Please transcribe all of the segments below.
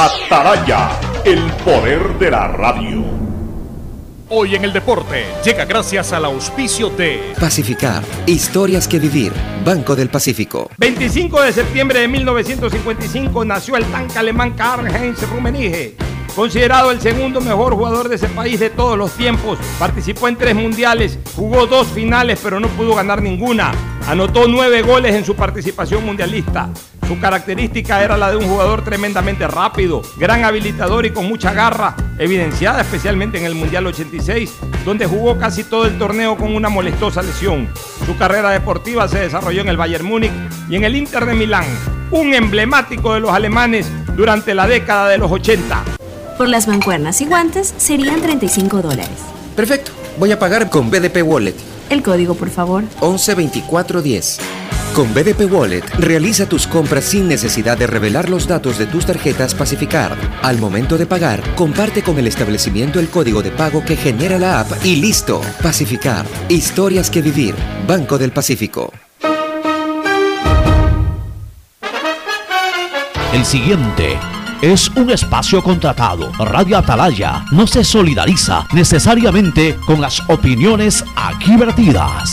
Ataraya, el poder de la radio. Hoy en el deporte llega gracias al auspicio de Pacificar, historias que vivir, Banco del Pacífico. 25 de septiembre de 1955 nació el tanque alemán Karl-Heinz Rummenigge Considerado el segundo mejor jugador de ese país de todos los tiempos, participó en tres mundiales, jugó dos finales pero no pudo ganar ninguna. Anotó nueve goles en su participación mundialista. Su característica era la de un jugador tremendamente rápido, gran habilitador y con mucha garra, evidenciada especialmente en el Mundial 86, donde jugó casi todo el torneo con una molestosa lesión. Su carrera deportiva se desarrolló en el Bayern Múnich y en el Inter de Milán, un emblemático de los alemanes durante la década de los 80. Por las mancuernas y guantes serían 35 dólares. Perfecto. Voy a pagar con BDP Wallet. El código, por favor. 112410. Con BDP Wallet, realiza tus compras sin necesidad de revelar los datos de tus tarjetas Pacificar. Al momento de pagar, comparte con el establecimiento el código de pago que genera la app y listo. Pacificar. Historias que vivir. Banco del Pacífico. El siguiente es un espacio contratado. Radio Atalaya no se solidariza necesariamente con las opiniones aquí vertidas.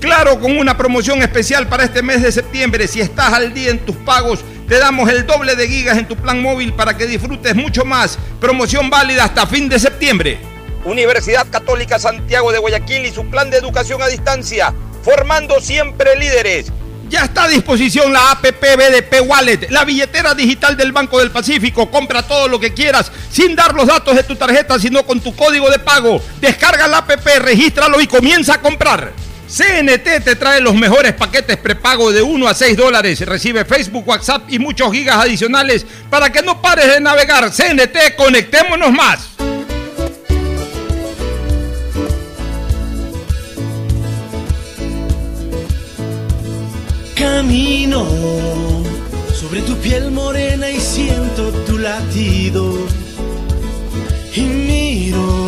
Claro, con una promoción especial para este mes de septiembre. Si estás al día en tus pagos, te damos el doble de gigas en tu plan móvil para que disfrutes mucho más. Promoción válida hasta fin de septiembre. Universidad Católica Santiago de Guayaquil y su plan de educación a distancia, formando siempre líderes. Ya está a disposición la APP BDP Wallet, la billetera digital del Banco del Pacífico. Compra todo lo que quieras sin dar los datos de tu tarjeta, sino con tu código de pago. Descarga la APP, regístralo y comienza a comprar. CNT te trae los mejores paquetes prepago de 1 a 6 dólares. Recibe Facebook, WhatsApp y muchos gigas adicionales para que no pares de navegar. CNT, conectémonos más. Camino sobre tu piel morena y siento tu latido. Y miro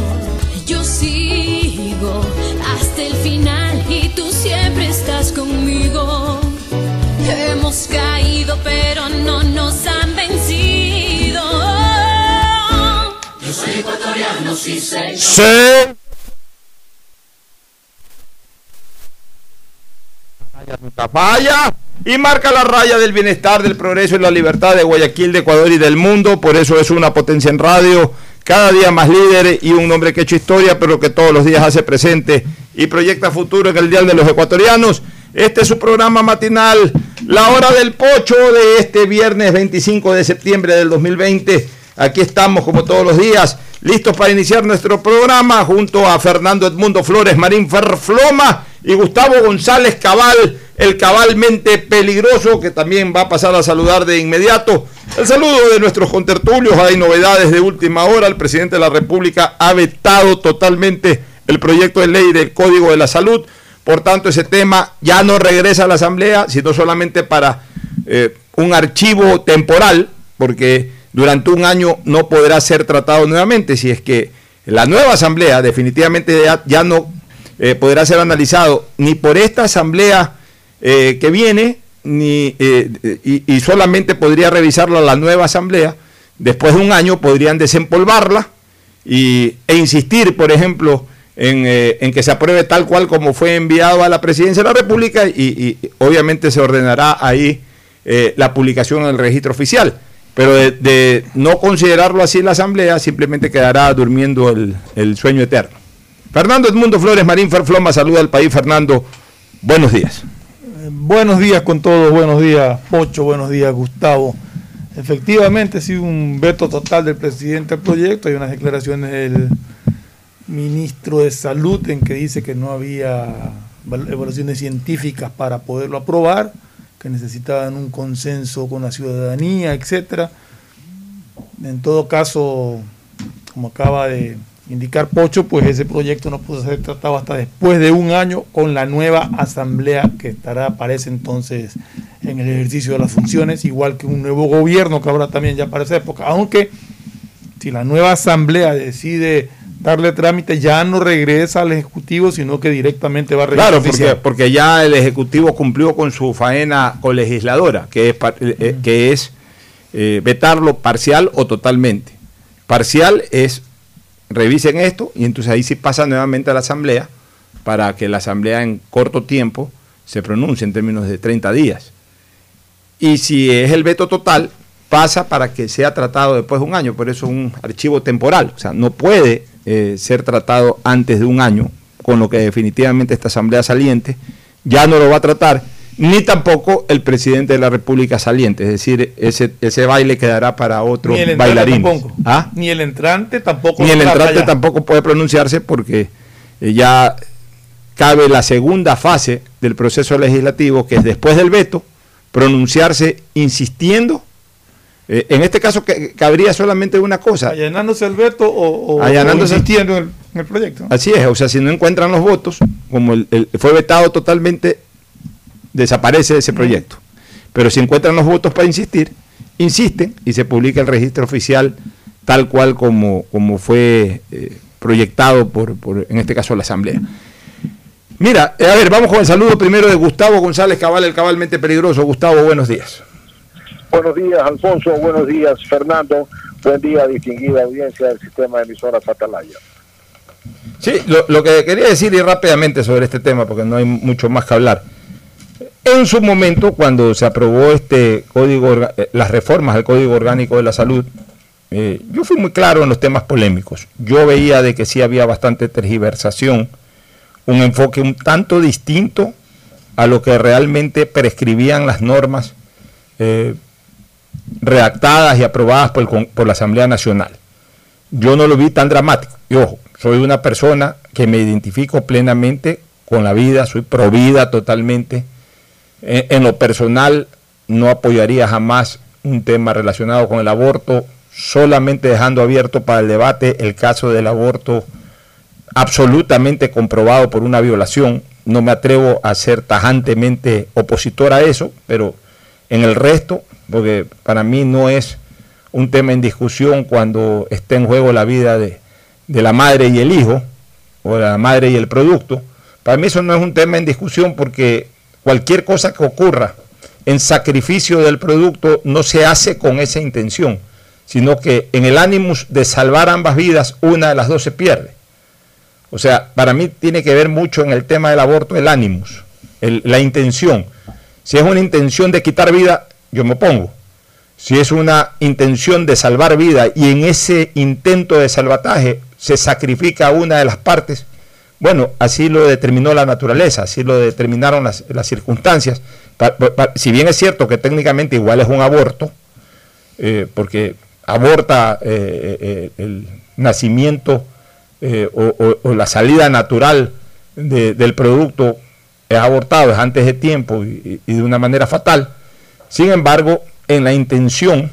Hasta el final y tú siempre estás conmigo. Hemos caído, pero no nos han vencido. Yo soy ecuatoriano, sí, señor. Sí. Vaya y marca la raya del bienestar, del progreso y la libertad de Guayaquil, de Ecuador y del mundo. Por eso es una potencia en radio, cada día más líder y un hombre que ha hecho historia, pero que todos los días hace presente y proyecta futuro en el Día de los Ecuatorianos. Este es su programa matinal, La Hora del Pocho, de este viernes 25 de septiembre del 2020. Aquí estamos como todos los días, listos para iniciar nuestro programa junto a Fernando Edmundo Flores Marín Ferfloma y Gustavo González Cabal, el cabalmente peligroso, que también va a pasar a saludar de inmediato. El saludo de nuestros contertulios, hay novedades de última hora, el presidente de la República ha vetado totalmente el proyecto de ley del Código de la Salud, por tanto ese tema ya no regresa a la Asamblea, sino solamente para eh, un archivo temporal, porque durante un año no podrá ser tratado nuevamente. Si es que la nueva asamblea definitivamente ya, no eh, podrá ser analizado ni por esta asamblea eh, que viene, eh, y, solamente podría revisarla la nueva asamblea. Después de un año podrían desempolvarla y, e insistir, por ejemplo, en, en, que se apruebe tal cual como fue enviado a la presidencia de la República y, obviamente se ordenará ahí la publicación en el registro oficial. Pero de, no considerarlo así la Asamblea, simplemente quedará durmiendo el, sueño eterno. Fernando Edmundo Flores Marín Ferfloma saluda al país. Fernando, buenos días. Buenos días con todos, buenos días Pocho, buenos días Gustavo. Efectivamente ha sido un veto total del presidente al proyecto, hay unas declaraciones del ministro de Salud en que dice que no había evaluaciones científicas para poderlo aprobar que necesitaban un consenso con la ciudadanía, etcétera. En todo caso, como acaba de indicar Pocho, pues ese proyecto no pudo ser tratado hasta después de un año con la nueva asamblea que estará, parece entonces, en el ejercicio de las funciones, igual que un nuevo gobierno que habrá también ya para esa época. Aunque si la nueva asamblea decide darle trámite, ya no regresa al Ejecutivo, sino que directamente va a regresar. Claro, porque, porque ya el Ejecutivo cumplió con su faena colegisladora, que es, eh, eh, que es eh, vetarlo parcial o totalmente. Parcial es, revisen esto, y entonces ahí sí pasa nuevamente a la Asamblea, para que la Asamblea en corto tiempo se pronuncie en términos de 30 días. Y si es el veto total, pasa para que sea tratado después de un año, por eso es un archivo temporal, o sea, no puede eh, ser tratado antes de un año, con lo que definitivamente esta Asamblea saliente ya no lo va a tratar, ni tampoco el presidente de la República saliente, es decir, ese, ese baile quedará para otros bailarines. ¿Ah? Ni el entrante tampoco. Ni el entrante tampoco puede pronunciarse porque eh, ya cabe la segunda fase del proceso legislativo, que es después del veto, pronunciarse insistiendo eh, en este caso cabría solamente una cosa. Allanándose el veto o, insistiendo en el, proyecto. Así es, o sea, si no encuentran los votos, como el, fue vetado totalmente, desaparece ese proyecto. Pero si encuentran los votos para insistir, insisten y se publica el registro oficial tal cual como, como fue eh, proyectado por, por, en este caso, la Asamblea. Mira, eh, a ver, vamos con el saludo primero de Gustavo González Cabal, el cabalmente peligroso. Gustavo, buenos días. Buenos días, Alfonso. Buenos días, Fernando. Buen día, distinguida audiencia del sistema de emisoras Atalaya. Sí, lo, que quería decir y rápidamente sobre este tema, porque no hay mucho más que hablar. En su momento, cuando se aprobó este código, eh, las reformas del Código Orgánico de la Salud, eh, yo fui muy claro en los temas polémicos. Yo veía de que sí había bastante tergiversación, un enfoque un tanto distinto a lo que realmente prescribían las normas eh, redactadas y aprobadas por, la Asamblea Nacional. Yo no lo vi tan dramático. Y ojo, soy una persona que me identifico plenamente con la vida, soy provida totalmente. En, en, lo personal, no apoyaría jamás un tema relacionado con el aborto, solamente dejando abierto para el debate el caso del aborto absolutamente comprobado por una violación. No me atrevo a ser tajantemente opositor a eso, pero en el resto porque para mí no es un tema en discusión cuando está en juego la vida de, la madre y el hijo, o la madre y el producto. Para mí eso no es un tema en discusión porque cualquier cosa que ocurra en sacrificio del producto no se hace con esa intención, sino que en el ánimo de salvar ambas vidas, una de las dos se pierde. O sea, para mí tiene que ver mucho en el tema del aborto el ánimos, la intención. Si es una intención de quitar vida, yo me opongo. Si es una intención de salvar vida y en ese intento de salvataje se sacrifica una de las partes, bueno, así lo determinó la naturaleza, así lo determinaron las, circunstancias. si bien es cierto que técnicamente igual es un aborto, eh, porque aborta eh, eh, el nacimiento o, la salida natural del producto es abortado, es antes de tiempo y de una manera fatal, sin embargo, en la intención,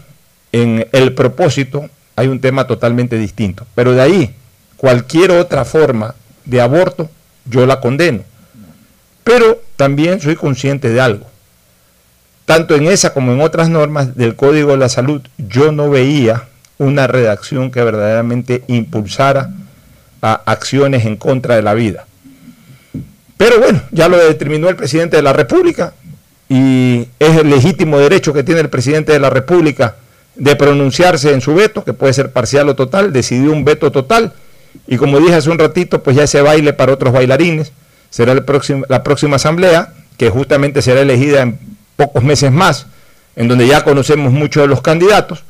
en el propósito, hay un tema totalmente distinto. Pero de ahí, cualquier otra forma de aborto, yo la condeno. Pero también soy consciente de algo. tanto en esa como en otras normas del Código de la Salud, yo no veía una redacción que verdaderamente impulsara a acciones en contra de la vida. Pero bueno, ya lo determinó el presidente de la República y es el legítimo derecho que tiene el presidente de la República de pronunciarse en su veto, que puede ser parcial o total, decidió un veto total y como dije hace un ratito, pues ya ese baile para otros bailarines. Será la próxima asamblea, que justamente será elegida en pocos meses más, en donde ya conocemos muchos de los candidatos,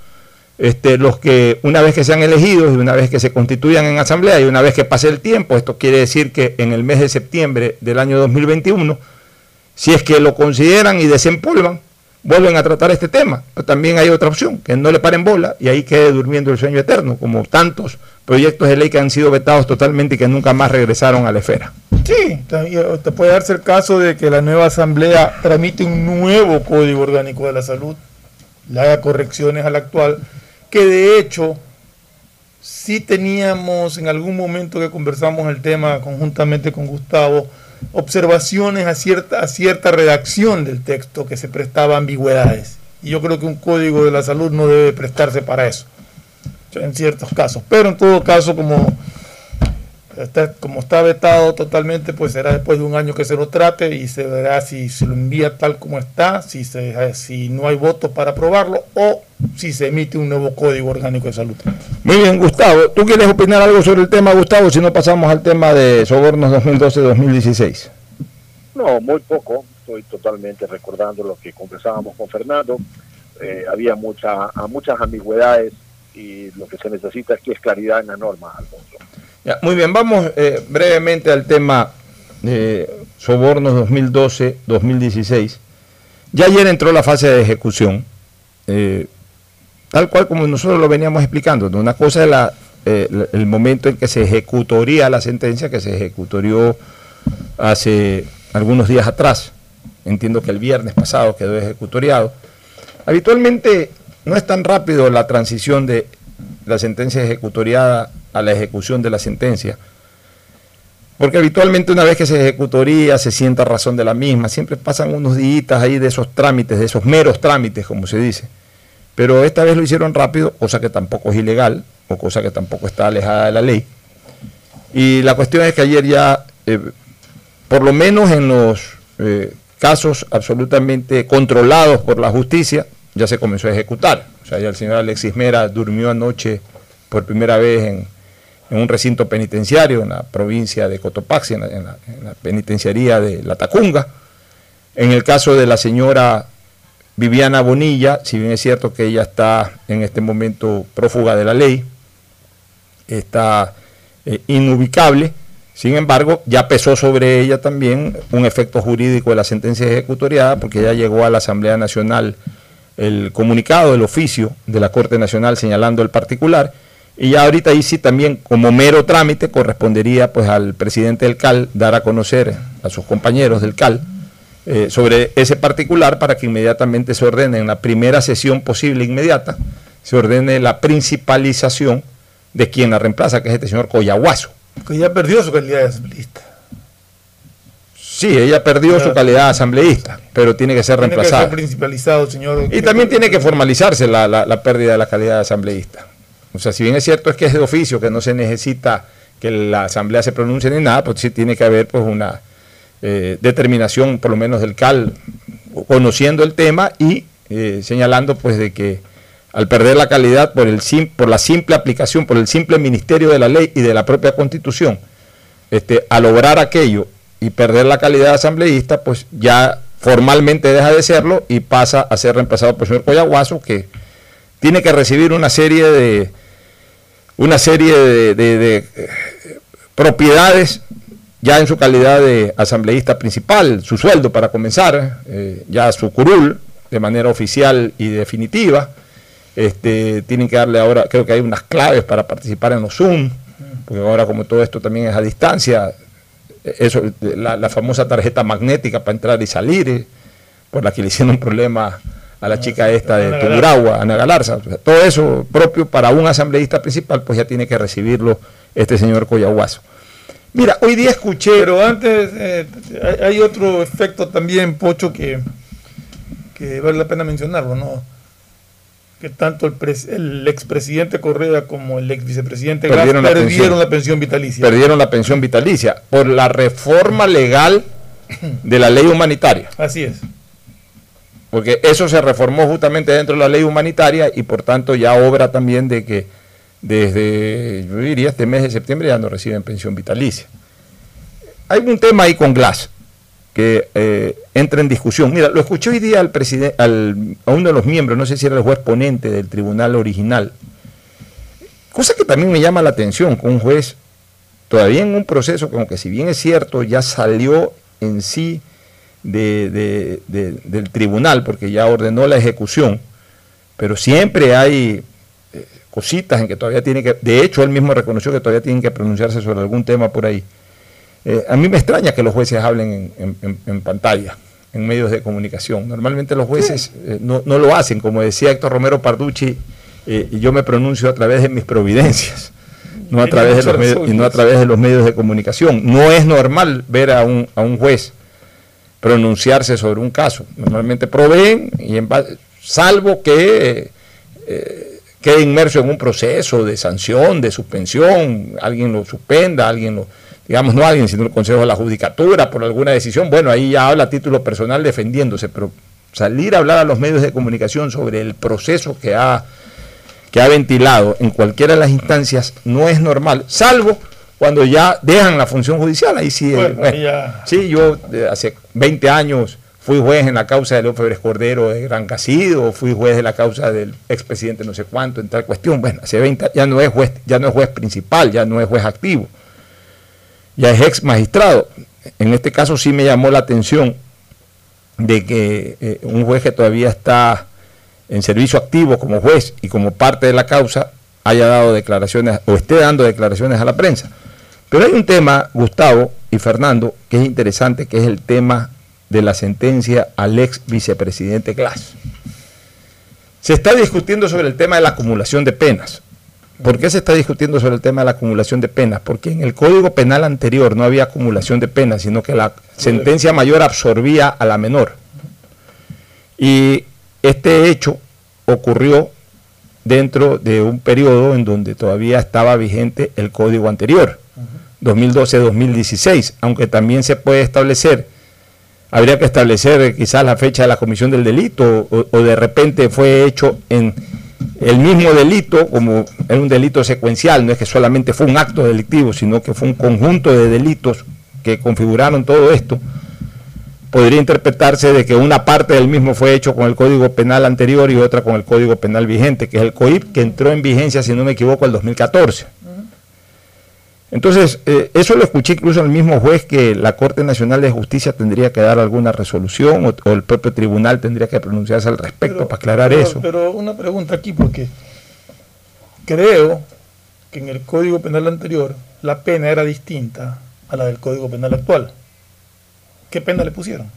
este, los que una vez que sean elegidos y una vez que se constituyan en asamblea y una vez que pase el tiempo, esto quiere decir que en el mes de septiembre del año 2021, si es que lo consideran y desempolvan, vuelven a tratar este tema. También hay otra opción, que no le paren bola y ahí quede durmiendo el sueño eterno, como tantos proyectos de ley que han sido vetados totalmente y que nunca más regresaron a la esfera. Sí, te puede darse el caso de que la nueva asamblea tramite un nuevo código orgánico de la salud, le haga correcciones al actual, que de hecho sí teníamos en algún momento que conversamos el tema conjuntamente con Gustavo, observaciones a cierta, a cierta redacción del texto que se prestaba ambigüedades. Y yo creo que un código de la salud no debe prestarse para eso, en ciertos casos. Pero en todo caso, como está, como está vetado totalmente, pues será después de un año que se lo trate y se verá si se lo envía tal como está, si, se, si no hay votos para aprobarlo o si se emite un nuevo código orgánico de salud. Muy bien, Gustavo. ¿Tú quieres opinar algo sobre el tema, Gustavo, si no pasamos al tema de sobornos 2012-2016? No, muy poco. Estoy totalmente recordando lo que conversábamos con Fernando. Eh, había mucha, muchas ambigüedades y lo que se necesita aquí es claridad en la norma, Alfonso muy bien, vamos eh, brevemente al tema de sobornos 2012-2016. Ya ayer entró la fase de ejecución, eh, tal cual como nosotros lo veníamos explicando. Una cosa es eh, el momento en que se ejecutoría la sentencia, que se ejecutorió hace algunos días atrás. Entiendo que el viernes pasado quedó ejecutoriado. Habitualmente no es tan rápido la transición de la sentencia ejecutoriada a la ejecución de la sentencia. Porque habitualmente una vez que se ejecutoría se sienta razón de la misma, siempre pasan unos días ahí de esos trámites, de esos meros trámites, como se dice. Pero esta vez lo hicieron rápido, cosa que tampoco es ilegal, o cosa que tampoco está alejada de la ley. Y la cuestión es que ayer ya, eh, por lo menos en los eh, casos absolutamente controlados por la justicia, ya se comenzó a ejecutar. O sea, ya el señor Alexis Mera durmió anoche por primera vez en, en un recinto penitenciario en la provincia de Cotopaxi, en la, penitenciaría de La Tacunga. En el caso de la señora Viviana Bonilla, si bien es cierto que ella está en este momento prófuga de la ley, está eh, inubicable, sin embargo, ya pesó sobre ella también un efecto jurídico de la sentencia ejecutoriada, porque ya llegó a la Asamblea Nacional el comunicado, el oficio de la Corte Nacional señalando el particular, y ya ahorita ahí sí también como mero trámite correspondería pues al presidente del CAL dar a conocer a sus compañeros del CAL eh, sobre ese particular para que inmediatamente se ordene en la primera sesión posible inmediata, se ordene la principalización de quien la reemplaza, que es este señor Coyahuaso. Que ya perdió su calidad de asambleísta. Sí, ella perdió su calidad de asambleísta, pero tiene que ser reemplazada. Tiene que ser principalizado, señor. Y también tiene que formalizarse la, la pérdida de la calidad de asambleísta. O sea, si bien es cierto es que es de oficio, que no se necesita que la asamblea se pronuncie ni nada, pues sí tiene que haber pues una eh, determinación, por lo menos del CAL, conociendo el tema y eh, señalando pues de que al perder la calidad por, el, por la simple aplicación, por el simple ministerio de la ley y de la propia constitución, este, al lograr aquello y perder la calidad de asambleísta, pues ya formalmente deja de serlo y pasa a ser reemplazado por el señor Coyaguazo, que tiene que recibir una serie de una serie de, eh, propiedades ya en su calidad de asambleísta principal, su sueldo para comenzar, eh, ya su curul de manera oficial y definitiva. Este, tienen que darle ahora, creo que hay unas claves para participar en los Zoom, porque ahora como todo esto también es a distancia, eso, la, famosa tarjeta magnética para entrar y salir, por la que le hicieron un problema a la chica esta de Tuguragua, Ana Galarza. todo eso propio para un asambleísta principal, pues ya tiene que recibirlo este señor Coyahuaso. Mira, hoy día escuché... Pero antes eh, hay otro efecto también, Pocho, que, que vale la pena mencionarlo, ¿no? Que tanto el, pres- el expresidente Correa como el ex vicepresidente Perdieron perdieron, la pensión. la pensión vitalicia. Perdieron la pensión vitalicia por la reforma legal de la ley humanitaria. Así es. Porque eso se reformó justamente dentro de la ley humanitaria y por tanto ya obra también de que desde, yo diría, este mes de septiembre ya no reciben pensión vitalicia. Hay un tema ahí con Glass que eh, entra en discusión. Mira, lo escuché hoy día al presidente, al, a uno de los miembros, no sé si era el juez ponente del tribunal original, cosa que también me llama la atención, que un juez todavía en un proceso que aunque si bien es cierto, ya salió en sí de- de- de- del tribunal, porque ya ordenó la ejecución, pero siempre hay eh, cositas en que todavía tiene que, de hecho él mismo reconoció que todavía tienen que pronunciarse sobre algún tema por ahí. Eh, a mí me extraña que los jueces hablen en, en- en- pantalla, en medios de comunicación. Normalmente los jueces eh, no, no lo hacen, como decía Héctor Romero Parducci, y yo me pronuncio a través de mis providencias, no a través de los medios, y no a través de los medios de comunicación. No es normal ver a un, a un juez pronunciarse sobre un caso. Normalmente proveen, y en ba- salvo que eh, quede inmerso en un proceso de sanción, de suspensión, alguien lo suspenda, alguien lo, digamos, no alguien, sino el Consejo de la Judicatura por alguna decisión, bueno, ahí ya habla a título personal defendiéndose, pero salir a hablar a los medios de comunicación sobre el proceso que ha, que ha ventilado en cualquiera de las instancias no es normal, salvo cuando ya dejan la función judicial, ahí sí, eh, Bueno, ya- Sí, yo eh, hace 20 años fui juez en la causa de Febres Cordero de Gran Casido, fui juez de la causa del expresidente no sé cuánto en tal cuestión. Bueno, hace 20 ya no es juez, ya no es juez principal, ya no es juez activo. Ya es ex magistrado. En este caso sí me llamó la atención de que eh, un juez que todavía está en servicio activo como juez y como parte de la causa haya dado declaraciones o esté dando declaraciones a la prensa. Pero hay un tema, Gustavo y Fernando, que es interesante, que es el tema de la sentencia al ex vicepresidente Glass. Se está discutiendo sobre el tema de la acumulación de penas. ¿Por qué se está discutiendo sobre el tema de la acumulación de penas? Porque en el Código Penal anterior no había acumulación de penas, sino que la sentencia mayor absorbía a la menor. Y este hecho ocurrió dentro de un periodo en donde todavía estaba vigente el código anterior, 2012-2016, aunque también se puede establecer, habría que establecer quizás la fecha de la comisión del delito o, o de repente fue hecho en el mismo delito, como era un delito secuencial, no es que solamente fue un acto delictivo, sino que fue un conjunto de delitos que configuraron todo esto, podría interpretarse de que una parte del mismo fue hecho con el Código Penal anterior y otra con el Código Penal vigente, que es el COIP, que entró en vigencia, si no me equivoco, el 2014. Entonces, eh, eso lo escuché incluso al mismo juez que la Corte Nacional de Justicia tendría que dar alguna resolución o, o el propio tribunal tendría que pronunciarse al respecto para aclarar pero, eso. Pero una pregunta aquí, porque creo que en el Código Penal anterior la pena era distinta a la del Código Penal actual. ¿Qué pena le pusieron?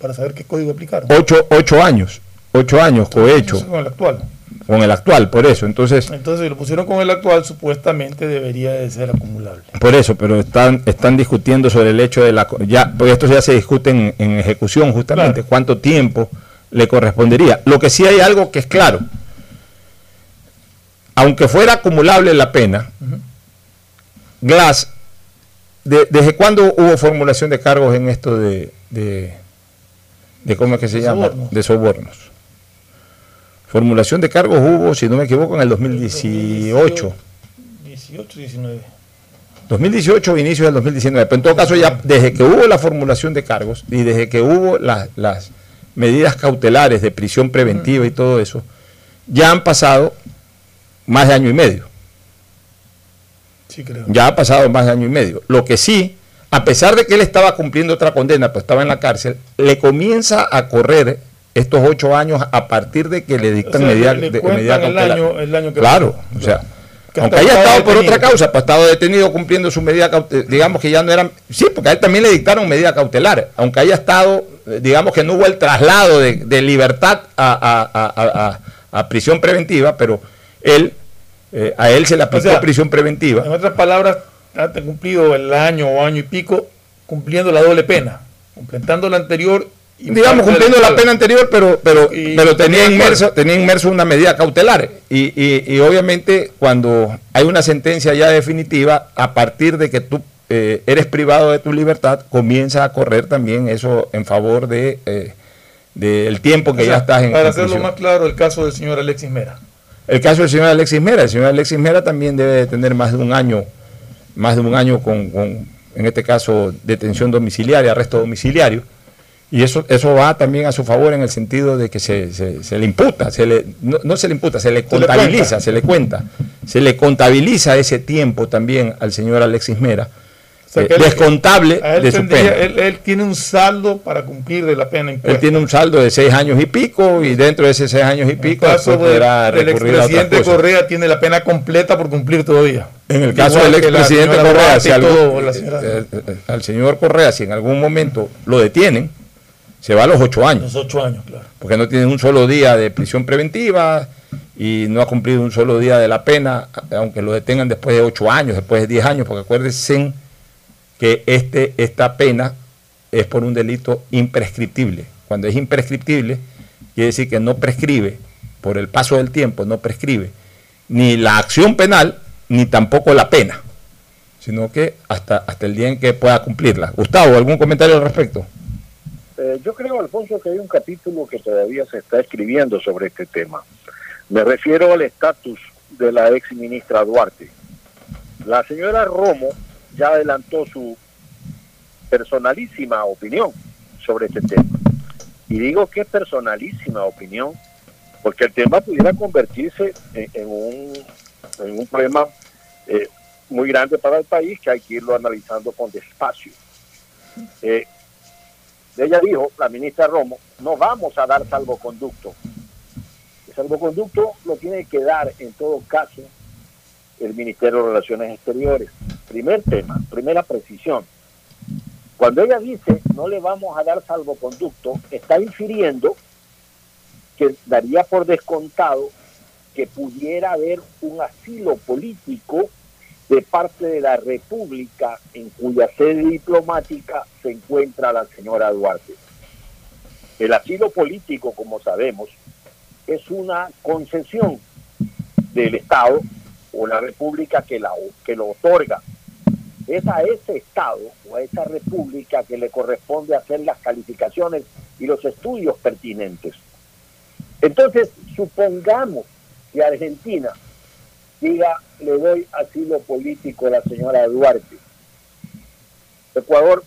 Para saber qué código aplicaron. Ocho, ocho años, ocho años cohecho Con el actual. con el actual, por eso. Entonces, Entonces, si lo pusieron con el actual, supuestamente debería de ser acumulable. Por eso, pero están, están discutiendo sobre el hecho de la... ya Porque esto ya se discute en, en ejecución justamente, cuánto tiempo le correspondería. Lo que sí hay algo que es claro. Aunque fuera acumulable la pena, Glass, de- ¿desde cuándo hubo formulación de cargos en esto de, de, de cómo es que se llama? sobornos. De sobornos. Formulación de cargos hubo, si no me equivoco, en el 2018. 18, 19. 2018 inicio del 2019. Pero en todo caso, ya desde que hubo la formulación de cargos y desde que hubo las, las medidas cautelares de prisión preventiva y todo eso, ya han pasado más de año y medio. Sí, creo. Ya ha pasado más de año y medio. Lo que sí, a pesar de que él estaba cumpliendo otra condena, pues estaba en la cárcel, le comienza a correr estos ocho años a partir de que le dictan O sea, medida, le de- cuentan medida el año- el año que claro, o sea, Que aunque haya estado por otra causa, pues estado detenido cumpliendo su medida cautelar, digamos que ya no eran, sí, porque a él también le dictaron medida cautelar, aunque haya estado, eh, digamos que no hubo el traslado de, de libertad a, a- a- a- a- a prisión preventiva, pero él, eh, a él se le aplicó sea, prisión preventiva. En otras palabras, ha cumplido el año o año y pico cumpliendo la doble pena, completando la anterior digamos, cumpliendo la pena anterior, pero, pero, pero tenía, inmerso, tenía inmerso una medida cautelar. Y, y, y, obviamente cuando hay una sentencia ya definitiva, a partir de que tú eh, eres privado de tu libertad, comienza a correr también eso en favor de eh, del tiempo que ya estás en Para hacerlo más claro, el caso del señor Alexis Mera. El caso del señor Alexis Mera. El señor Alexis Mera también debe de tener más de un año, más de un año con, con en este caso, detención domiciliaria, arresto domiciliario. Y eso, eso va también a su favor en el sentido de que se, se, le imputa, se le, no, se le imputa, se le contabiliza, se le cuenta, se le contabiliza ese tiempo también al señor Alexis Mera, eh, descontable de su pena. Él, tiene un saldo para cumplir de la pena impuesta. Él tiene un saldo de seis años y pico y dentro de esos seis años y pico caso el expresidente Correa tiene la pena completa por cumplir todavía. En el caso del expresidente Correa, si eh, eh, al señor Correa, si en algún momento lo detienen, se va a los ocho años. Los ocho años, claro. Porque no tiene un solo día de prisión preventiva y no ha cumplido un solo día de la pena, aunque lo detengan después de ocho años, después de diez años, porque acuérdense que este, esta pena es por un delito imprescriptible. Cuando es imprescriptible, quiere decir que no prescribe, por el paso del tiempo, no prescribe ni la acción penal, ni tampoco la pena, sino que hasta, hasta el día en que pueda cumplirla. Gustavo, ¿algún comentario al respecto? Eh, yo creo, Alfonso, que hay un capítulo que todavía se está escribiendo sobre este tema. Me refiero al estatus de la ex ministra Duarte. La señora Romo ya adelantó su personalísima opinión sobre este tema. Y digo que personalísima opinión, porque el tema pudiera convertirse en, un, en un problema eh, muy grande para el país que hay que irlo analizando con despacio. Eh, ella dijo, la ministra Romo, no vamos a dar salvoconducto. El salvoconducto lo tiene que dar en todo caso el Ministerio de Relaciones Exteriores. Primer tema, primera precisión. Cuando ella dice no le vamos a dar salvoconducto, está infiriendo que daría por descontado que pudiera haber un asilo político de parte de la República en cuya sede diplomática se encuentra la señora Duarte. El asilo político, como sabemos, es una concesión del Estado o la República que, la, que lo otorga. Es a ese Estado o a esa República que le corresponde hacer las calificaciones y los estudios pertinentes. Entonces, supongamos que Argentina diga, le doy asilo político a la señora Duarte. Ecuador,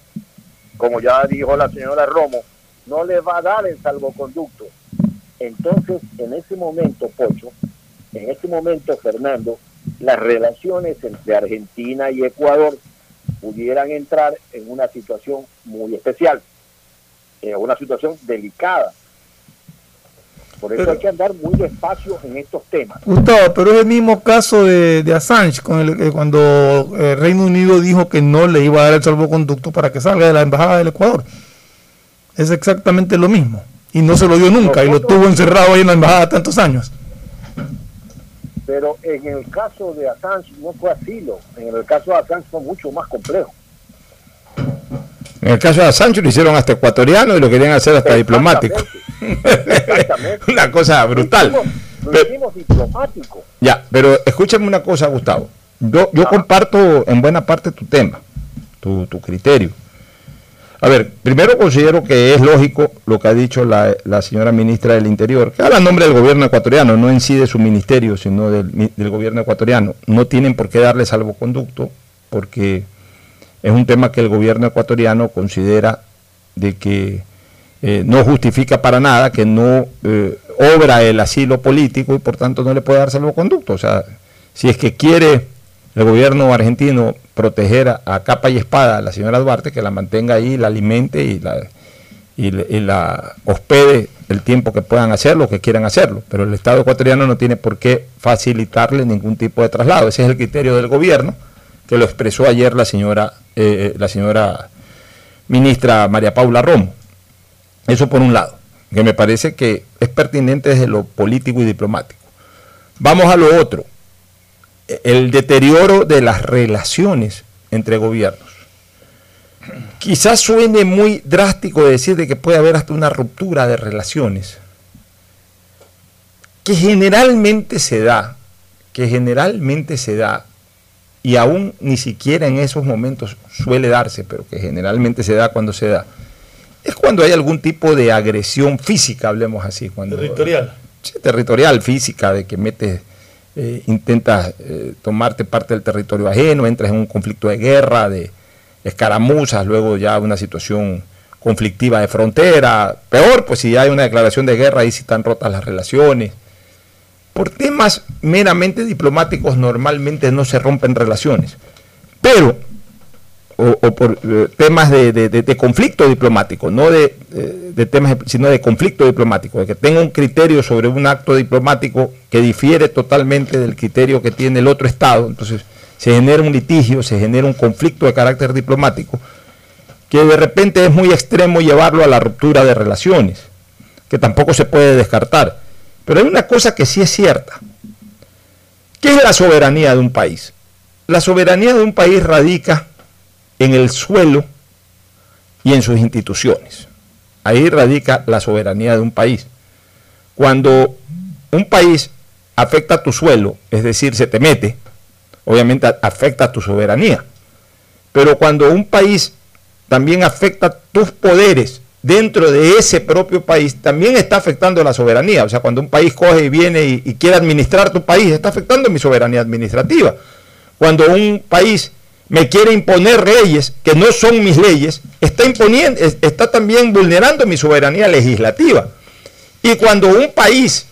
como ya dijo la señora Romo, no le va a dar el salvoconducto. Entonces, en ese momento, Pocho, en ese momento, Fernando, las relaciones entre Argentina y Ecuador pudieran entrar en una situación muy especial, en una situación delicada, por eso hay que andar muy despacio en estos temas. Gustavo, pero es el mismo caso de, Assange, con el, eh, cuando el eh, Reino Unido dijo que no le iba a dar el salvoconducto para que salga de la embajada del Ecuador. Es exactamente lo mismo. Y no se lo dio nunca, y lo tuvo encerrado ahí en la embajada tantos años. Pero en el caso de Assange no fue asilo. En el caso de Assange fue mucho más complejo. En el caso de Assange lo hicieron hasta ecuatoriano y lo querían hacer hasta diplomático. una cosa brutal. Lo diplomático. Ya, pero escúchame una cosa, Gustavo. Yo, yo comparto en buena parte tu tema, tu, criterio. A ver, primero considero que es lógico lo que ha dicho la, señora ministra del Interior, que habla en nombre del gobierno ecuatoriano, no en sí de su ministerio, sino del, gobierno ecuatoriano. No tienen por qué darle salvoconducto, porque es un tema que el gobierno ecuatoriano considera de que eh, no justifica para nada, que no eh, obra el asilo político y por tanto no le puede dar salvoconducto. O sea, si es que quiere el gobierno argentino proteger a, capa y espada a la señora Duarte, que la mantenga ahí, la alimente y la, y, la hospede el tiempo que puedan hacerlo, que quieran hacerlo. Pero el Estado ecuatoriano no tiene por qué facilitarle ningún tipo de traslado. Ese es el criterio del gobierno, que lo expresó ayer la señora, eh, la señora ministra María Paula Romo. Eso por un lado, que me parece que es pertinente desde lo político y diplomático. Vamos a lo otro, el deterioro de las relaciones entre gobiernos. quizás suene muy drástico decir de que puede haber hasta una ruptura de relaciones, que generalmente se da, que generalmente se da, y aún ni siquiera en esos momentos suele darse, pero que generalmente se da cuando se da, es cuando hay algún tipo de agresión física, hablemos así. Cuando, Territorial. Sí, territorial, física, de que metes, eh, intentas eh, tomarte parte del territorio ajeno, entras en un conflicto de guerra, de escaramuzas, luego ya una situación conflictiva de frontera. Peor, pues si hay una declaración de guerra, ahí sí están rotas las relaciones. Por temas meramente diplomáticos normalmente no se rompen relaciones. Pero o, por eh, temas de, de- de- de conflicto diplomático, no de, eh, de temas, sino de conflicto diplomático, de que tenga un criterio sobre un acto diplomático que difiere totalmente del criterio que tiene el otro Estado, entonces se genera un litigio, se genera un conflicto de carácter diplomático, que de repente es muy extremo llevarlo a la ruptura de relaciones, que tampoco se puede descartar. Pero hay una cosa que sí es cierta. ¿Qué es la soberanía de un país? La soberanía de un país radica en el suelo y en sus instituciones. Ahí radica la soberanía de un país. Cuando un país afecta tu suelo, es decir, se te mete, obviamente afecta tu soberanía. Pero cuando un país también afecta tus poderes dentro de ese propio país, también está afectando la soberanía. O sea, cuando un país coge y viene y, y quiere administrar tu país, está afectando mi soberanía administrativa. Cuando un país me quiere imponer leyes que no son mis leyes, está imponiendo, es- está también vulnerando mi soberanía legislativa. Y cuando un país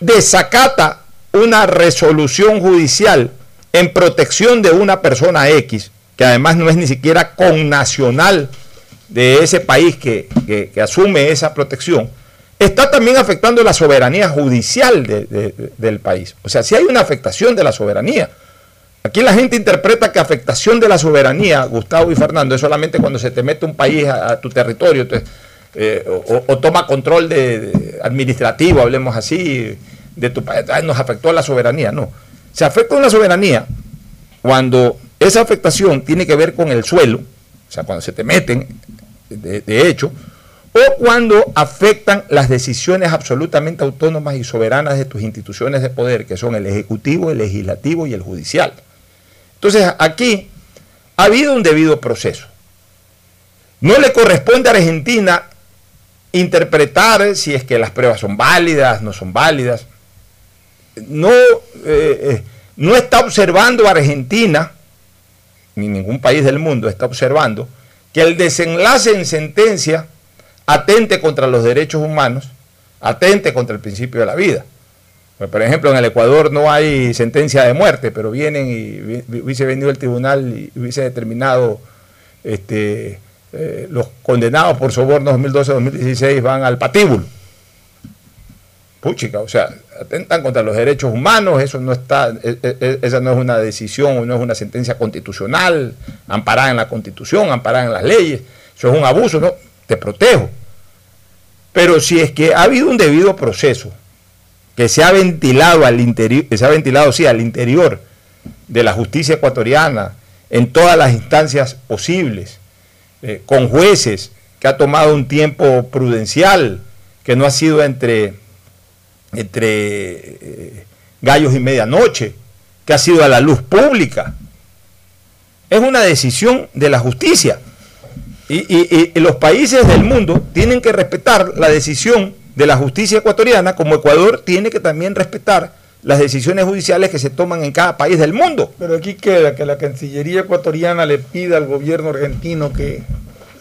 desacata una resolución judicial en protección de una persona X, que además no es ni siquiera connacional de ese país que, que- asume esa protección, está también afectando la soberanía judicial de- de- del país. O sea, si hay una afectación de la soberanía. Aquí la gente interpreta que afectación de la soberanía, Gustavo y Fernando, es solamente cuando se te mete un país a, tu territorio eh, o, toma control de, administrativo, hablemos así, de tu país, nos afectó la soberanía. No, se afecta una soberanía cuando esa afectación tiene que ver con el suelo, o sea, cuando se te meten, de hecho, o cuando afectan las decisiones absolutamente autónomas y soberanas de tus instituciones de poder, que son el Ejecutivo, el Legislativo y el Judicial. Entonces, aquí ha habido un debido proceso. No le corresponde a Argentina interpretar si es que las pruebas son válidas, no son válidas. No, eh, eh, no está observando Argentina, ni ningún país del mundo está observando, que el desenlace en sentencia atente contra los derechos humanos, atente contra el principio de la vida. Pues, por ejemplo, en el Ecuador no hay sentencia de muerte, pero vienen y hubiese venido el tribunal y hubiese determinado este, eh, los condenados por sobornos 2012-2016 van al patíbulo. Puchica, o sea, atentan contra los derechos humanos, eso no está, e- e- esa no es una decisión no es una sentencia constitucional, amparada en la constitución, amparada en las leyes, eso es un abuso, ¿no? Te protejo. Pero si es que ha habido un debido proceso, que se ha ventilado al interior, que se ha ventilado, sí, al interior de la justicia ecuatoriana, en todas las instancias posibles, eh, con jueces, que ha tomado un tiempo prudencial, que no ha sido entre, entre eh, gallos y medianoche, que ha sido a la luz pública. Es una decisión de la justicia. Y, y- y los países del mundo tienen que respetar la decisión de la justicia ecuatoriana, como Ecuador tiene que también respetar las decisiones judiciales que se toman en cada país del mundo. Pero aquí queda que la Cancillería ecuatoriana le pida al gobierno argentino que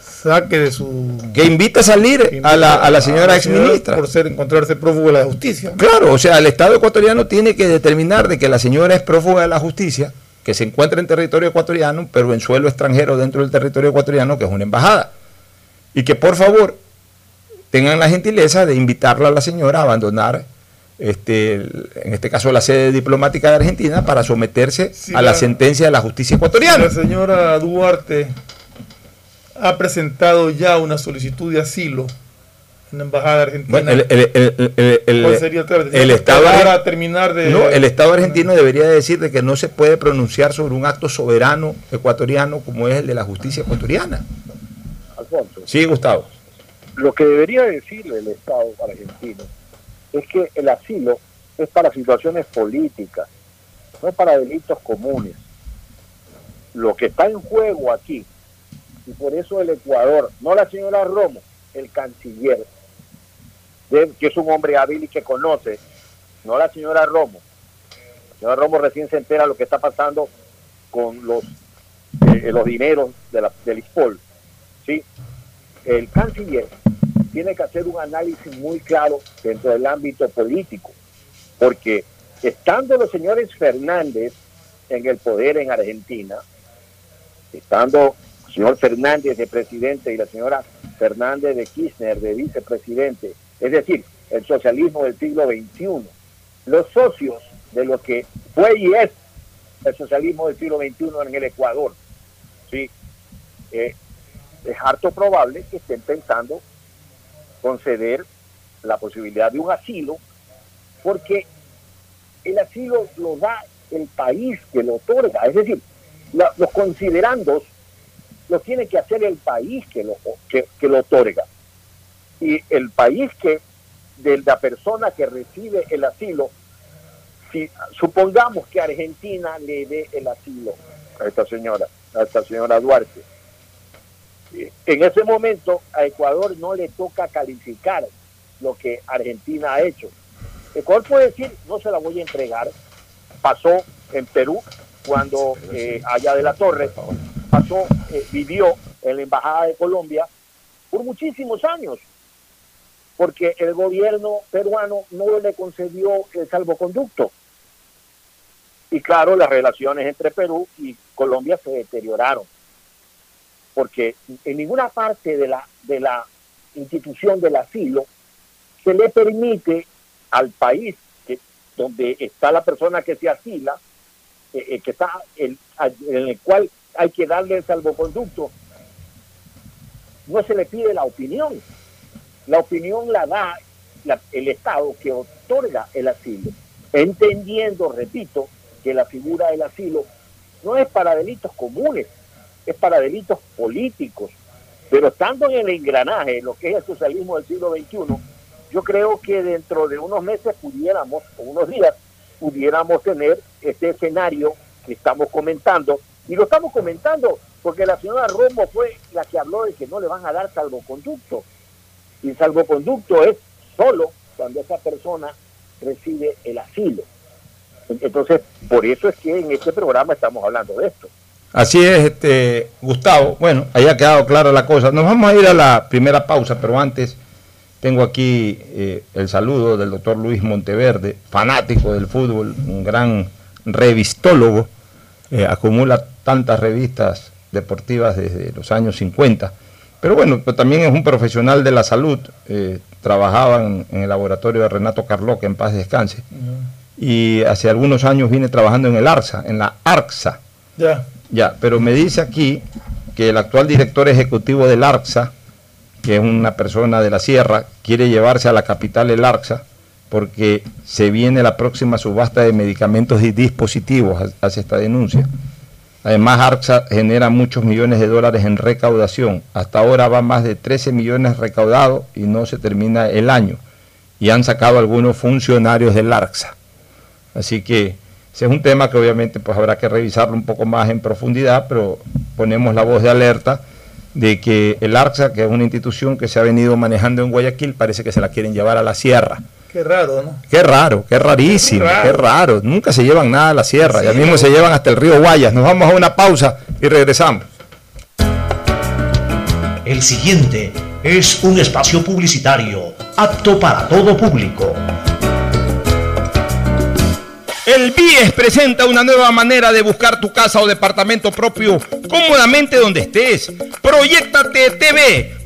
saque de su... Que invita a salir a la, a la señora exministra. Por ser, encontrarse prófugo de la justicia. Claro, o sea, el Estado ecuatoriano tiene que determinar de que la señora es prófuga de la justicia, que se encuentra en territorio ecuatoriano, pero en suelo extranjero dentro del territorio ecuatoriano, que es una embajada. Y que por favor tengan la gentileza de invitarla a la señora a abandonar, este, en este caso, la sede diplomática de Argentina para someterse Sí, a la la- sentencia de la justicia ecuatoriana. La señora Duarte ha presentado ya una solicitud de asilo en la embajada argentina. Bueno, el, el- el- el- el- ¿Cuál sería el trámite? el ¿Tiene que Estado terminar de- No, el Estado argentino debería decir de que no se puede pronunciar sobre un acto soberano ecuatoriano como es el de la justicia ecuatoriana. Alfonso. Sí, Gustavo. Lo que debería decirle el Estado argentino es que el asilo es para situaciones políticas, no para delitos comunes. Lo que está en juego aquí, y por eso el Ecuador, no la señora Romo, el canciller, que es un hombre hábil y que conoce, no la señora Romo. La señora Romo recién se entera lo que está pasando con los, eh, los dineros de la, del ISPOL. ¿sí? El canciller tiene que hacer un análisis muy claro dentro del ámbito político, porque estando los señores Fernández en el poder en Argentina, estando el señor Fernández de presidente y la señora Fernández de Kirchner de vicepresidente, es decir, el socialismo del siglo XXI, los socios de lo que fue y es el socialismo del siglo XXI en el Ecuador, ¿sí? Eh, es harto probable que estén pensando conceder la posibilidad de un asilo, porque el asilo lo da el país que lo otorga, es decir, la- los considerandos los tiene que hacer el país que lo, que, lo otorga. Y el país que, de la persona que recibe el asilo, si supongamos que Argentina le dé el asilo a esta señora, a esta señora Duarte, en ese momento a Ecuador no le toca calificar lo que Argentina ha hecho. Ecuador puede decir, no se la voy a entregar. Pasó en Perú cuando eh, allá de la Torre, pasó, eh, vivió en la Embajada de Colombia por muchísimos años, porque el gobierno peruano no le concedió el salvoconducto. Y claro, las relaciones entre Perú y Colombia se deterioraron porque en ninguna parte de la, de la institución del asilo se le permite al país donde está la persona que se asila, eh, eh, que está el, en el cual hay que darle el salvoconducto, no se le pide la opinión. La opinión la da el Estado que otorga el asilo, entendiendo, repito, que la figura del asilo no es para delitos comunes, es para delitos políticos. Pero estando en el engranaje, lo que es el socialismo del siglo XXI, yo creo que dentro de unos meses pudiéramos, o unos días, pudiéramos tener este escenario que estamos comentando. Y lo estamos comentando porque la señora Romo fue la que habló de que no le van a dar salvoconducto. Y el salvoconducto es solo cuando esa persona recibe el asilo. Entonces, por eso es que en este programa estamos hablando de esto. Así es, este, Gustavo. Bueno, ahí ha quedado clara la cosa. Nos vamos a ir a la primera pausa, pero antes tengo aquí eh, el saludo del doctor Luis Monteverde, fanático del fútbol, un gran revistólogo, eh, acumula tantas revistas deportivas desde los años 50. Pero bueno, pues también es un profesional de la salud, eh, trabajaba en, en el laboratorio de Renato Carloca, en paz descanse, y hace algunos años viene trabajando en el ARSA, en la ARCSA, Ya. Ya, pero me dice aquí que el actual director ejecutivo del ARCSA, que es una persona de la sierra, quiere llevarse a la capital el ARCSA porque se viene la próxima subasta de medicamentos y dispositivos, hace esta denuncia. Además, ARCSA genera muchos millones de dólares en recaudación. Hasta ahora va más de 13 millones recaudados y no se termina el año. Y han sacado algunos funcionarios del ARCSA. Así que ese es un tema que obviamente pues habrá que revisarlo un poco más en profundidad, pero ponemos la voz de alerta de que el ARCSA, que es una institución que se ha venido manejando en Guayaquil, parece que se la quieren llevar a la sierra. Qué raro, ¿no? Qué raro, qué rarísimo, Qué raro. qué raro. Nunca se llevan nada a la sierra, Sí, ya mismo se llevan hasta el río Guayas. Nos vamos a una pausa y regresamos. El siguiente es un espacio publicitario apto para todo público. El BIES presenta una nueva manera de buscar tu casa o departamento propio cómodamente donde estés. Proyectate TV,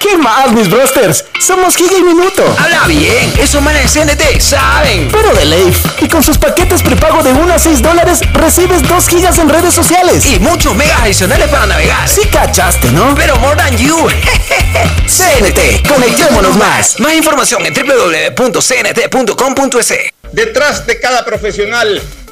¿Qué más, mis brosters? Somos Giga y Minuto. Habla bien, esos manes de CNT saben. Pero de Leif. Y con sus paquetes prepago de 1 a 6 dólares, recibes 2 gigas en redes sociales. Y muchos megas adicionales para navegar. Sí cachaste, ¿no? Pero more than you. CNT, conectémonos más. Más información en www.cnt.com.es. Detrás de cada profesional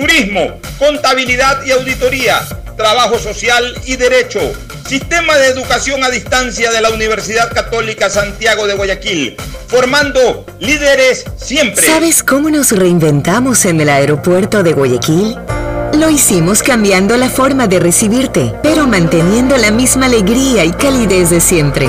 turismo, contabilidad y auditoría, trabajo social y derecho. Sistema de educación a distancia de la Universidad Católica Santiago de Guayaquil, formando líderes siempre. ¿Sabes cómo nos reinventamos en el aeropuerto de Guayaquil? Lo hicimos cambiando la forma de recibirte, pero manteniendo la misma alegría y calidez de siempre.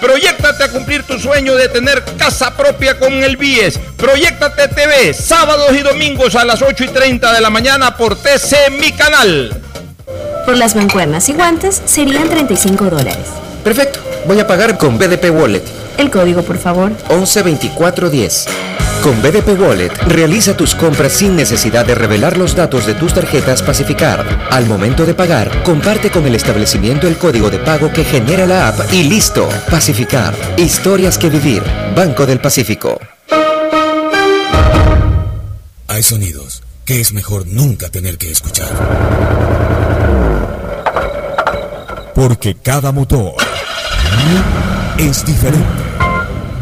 Proyectate a cumplir tu sueño de tener casa propia con el BIES. Proyectate TV, sábados y domingos a las 8 y 30 de la mañana por TC Mi Canal. Por las mancuernas y guantes serían 35 dólares. Perfecto, voy a pagar con BDP Wallet. El código, por favor. 112410. Con BDP Wallet, realiza tus compras sin necesidad de revelar los datos de tus tarjetas Pacificar. Al momento de pagar, comparte con el establecimiento el código de pago que genera la app y listo. Pacificar. Historias que vivir. Banco del Pacífico. Hay sonidos que es mejor nunca tener que escuchar. Porque cada motor es diferente.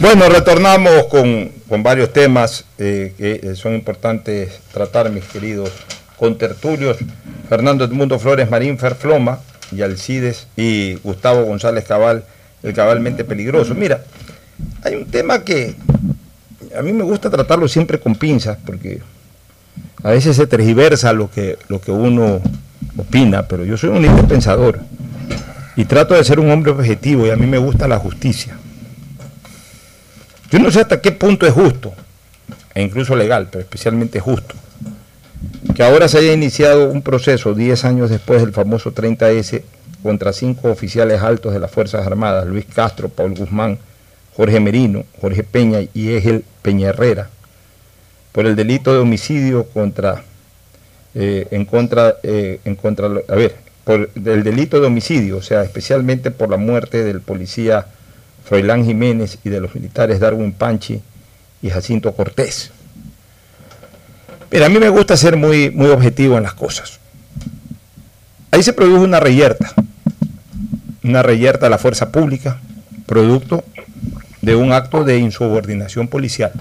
Bueno, retornamos con, con varios temas eh, que son importantes tratar, mis queridos contertulios. Fernando Edmundo Flores Marín Ferfloma y Alcides y Gustavo González Cabal, el cabalmente peligroso. Mira, hay un tema que a mí me gusta tratarlo siempre con pinzas, porque a veces se tergiversa lo que, lo que uno opina, pero yo soy un libre pensador y trato de ser un hombre objetivo y a mí me gusta la justicia. Yo no sé hasta qué punto es justo, e incluso legal, pero especialmente justo, que ahora se haya iniciado un proceso 10 años después del famoso 30S contra cinco oficiales altos de las Fuerzas Armadas, Luis Castro, Paul Guzmán, Jorge Merino, Jorge Peña y Egel Peña Herrera, por el delito de homicidio contra, eh, en contra, eh, en contra, a ver, por el delito de homicidio, o sea, especialmente por la muerte del policía Froilán Jiménez y de los militares Darwin Panchi y Jacinto Cortés. Pero a mí me gusta ser muy, muy objetivo en las cosas. Ahí se produjo una reyerta, una reyerta de la fuerza pública, producto de un acto de insubordinación policial.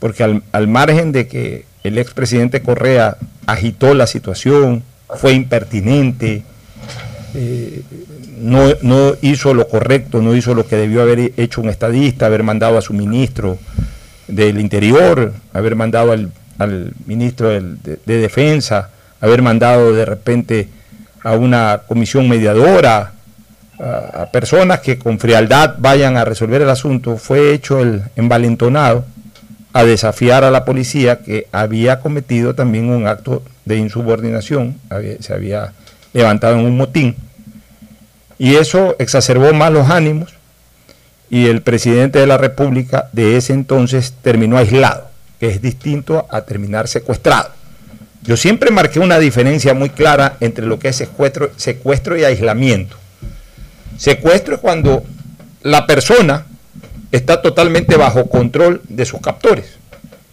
Porque al, al margen de que el expresidente Correa agitó la situación, fue impertinente, eh, no, no, hizo lo correcto, no hizo lo que debió haber hecho un estadista, haber mandado a su ministro del Interior, haber mandado al, al ministro del, de, de, Defensa, haber mandado de repente a una comisión mediadora, a, a, personas que con frialdad vayan a resolver el asunto, fue hecho el envalentonado a desafiar a la policía que había cometido también un acto de insubordinación, había, se había levantado en un motín. Y eso exacerbó más los ánimos y el presidente de la República de ese entonces terminó aislado, que es distinto a terminar secuestrado. Yo siempre marqué una diferencia muy clara entre lo que es secuestro, secuestro y aislamiento. Secuestro es cuando la persona está totalmente bajo control de sus captores.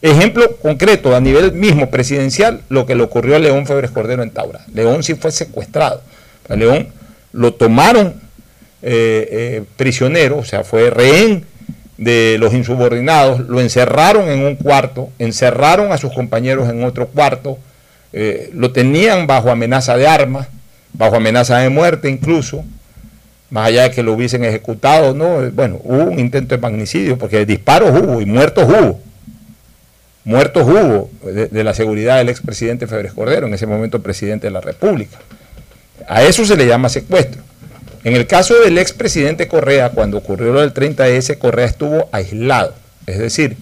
Ejemplo concreto a nivel mismo presidencial, lo que le ocurrió a León Febres Cordero en Taura. León sí fue secuestrado. León lo tomaron eh, eh, prisionero, o sea, fue rehén de los insubordinados, lo encerraron en un cuarto, encerraron a sus compañeros en otro cuarto, eh, lo tenían bajo amenaza de armas, bajo amenaza de muerte incluso, más allá de que lo hubiesen ejecutado, no, bueno, hubo un intento de magnicidio, porque disparos hubo y muertos hubo. Muertos hubo de, de la seguridad del expresidente Febres Cordero, en ese momento presidente de la República. A eso se le llama secuestro. En el caso del expresidente Correa, cuando ocurrió lo del 30S, Correa estuvo aislado. Es decir,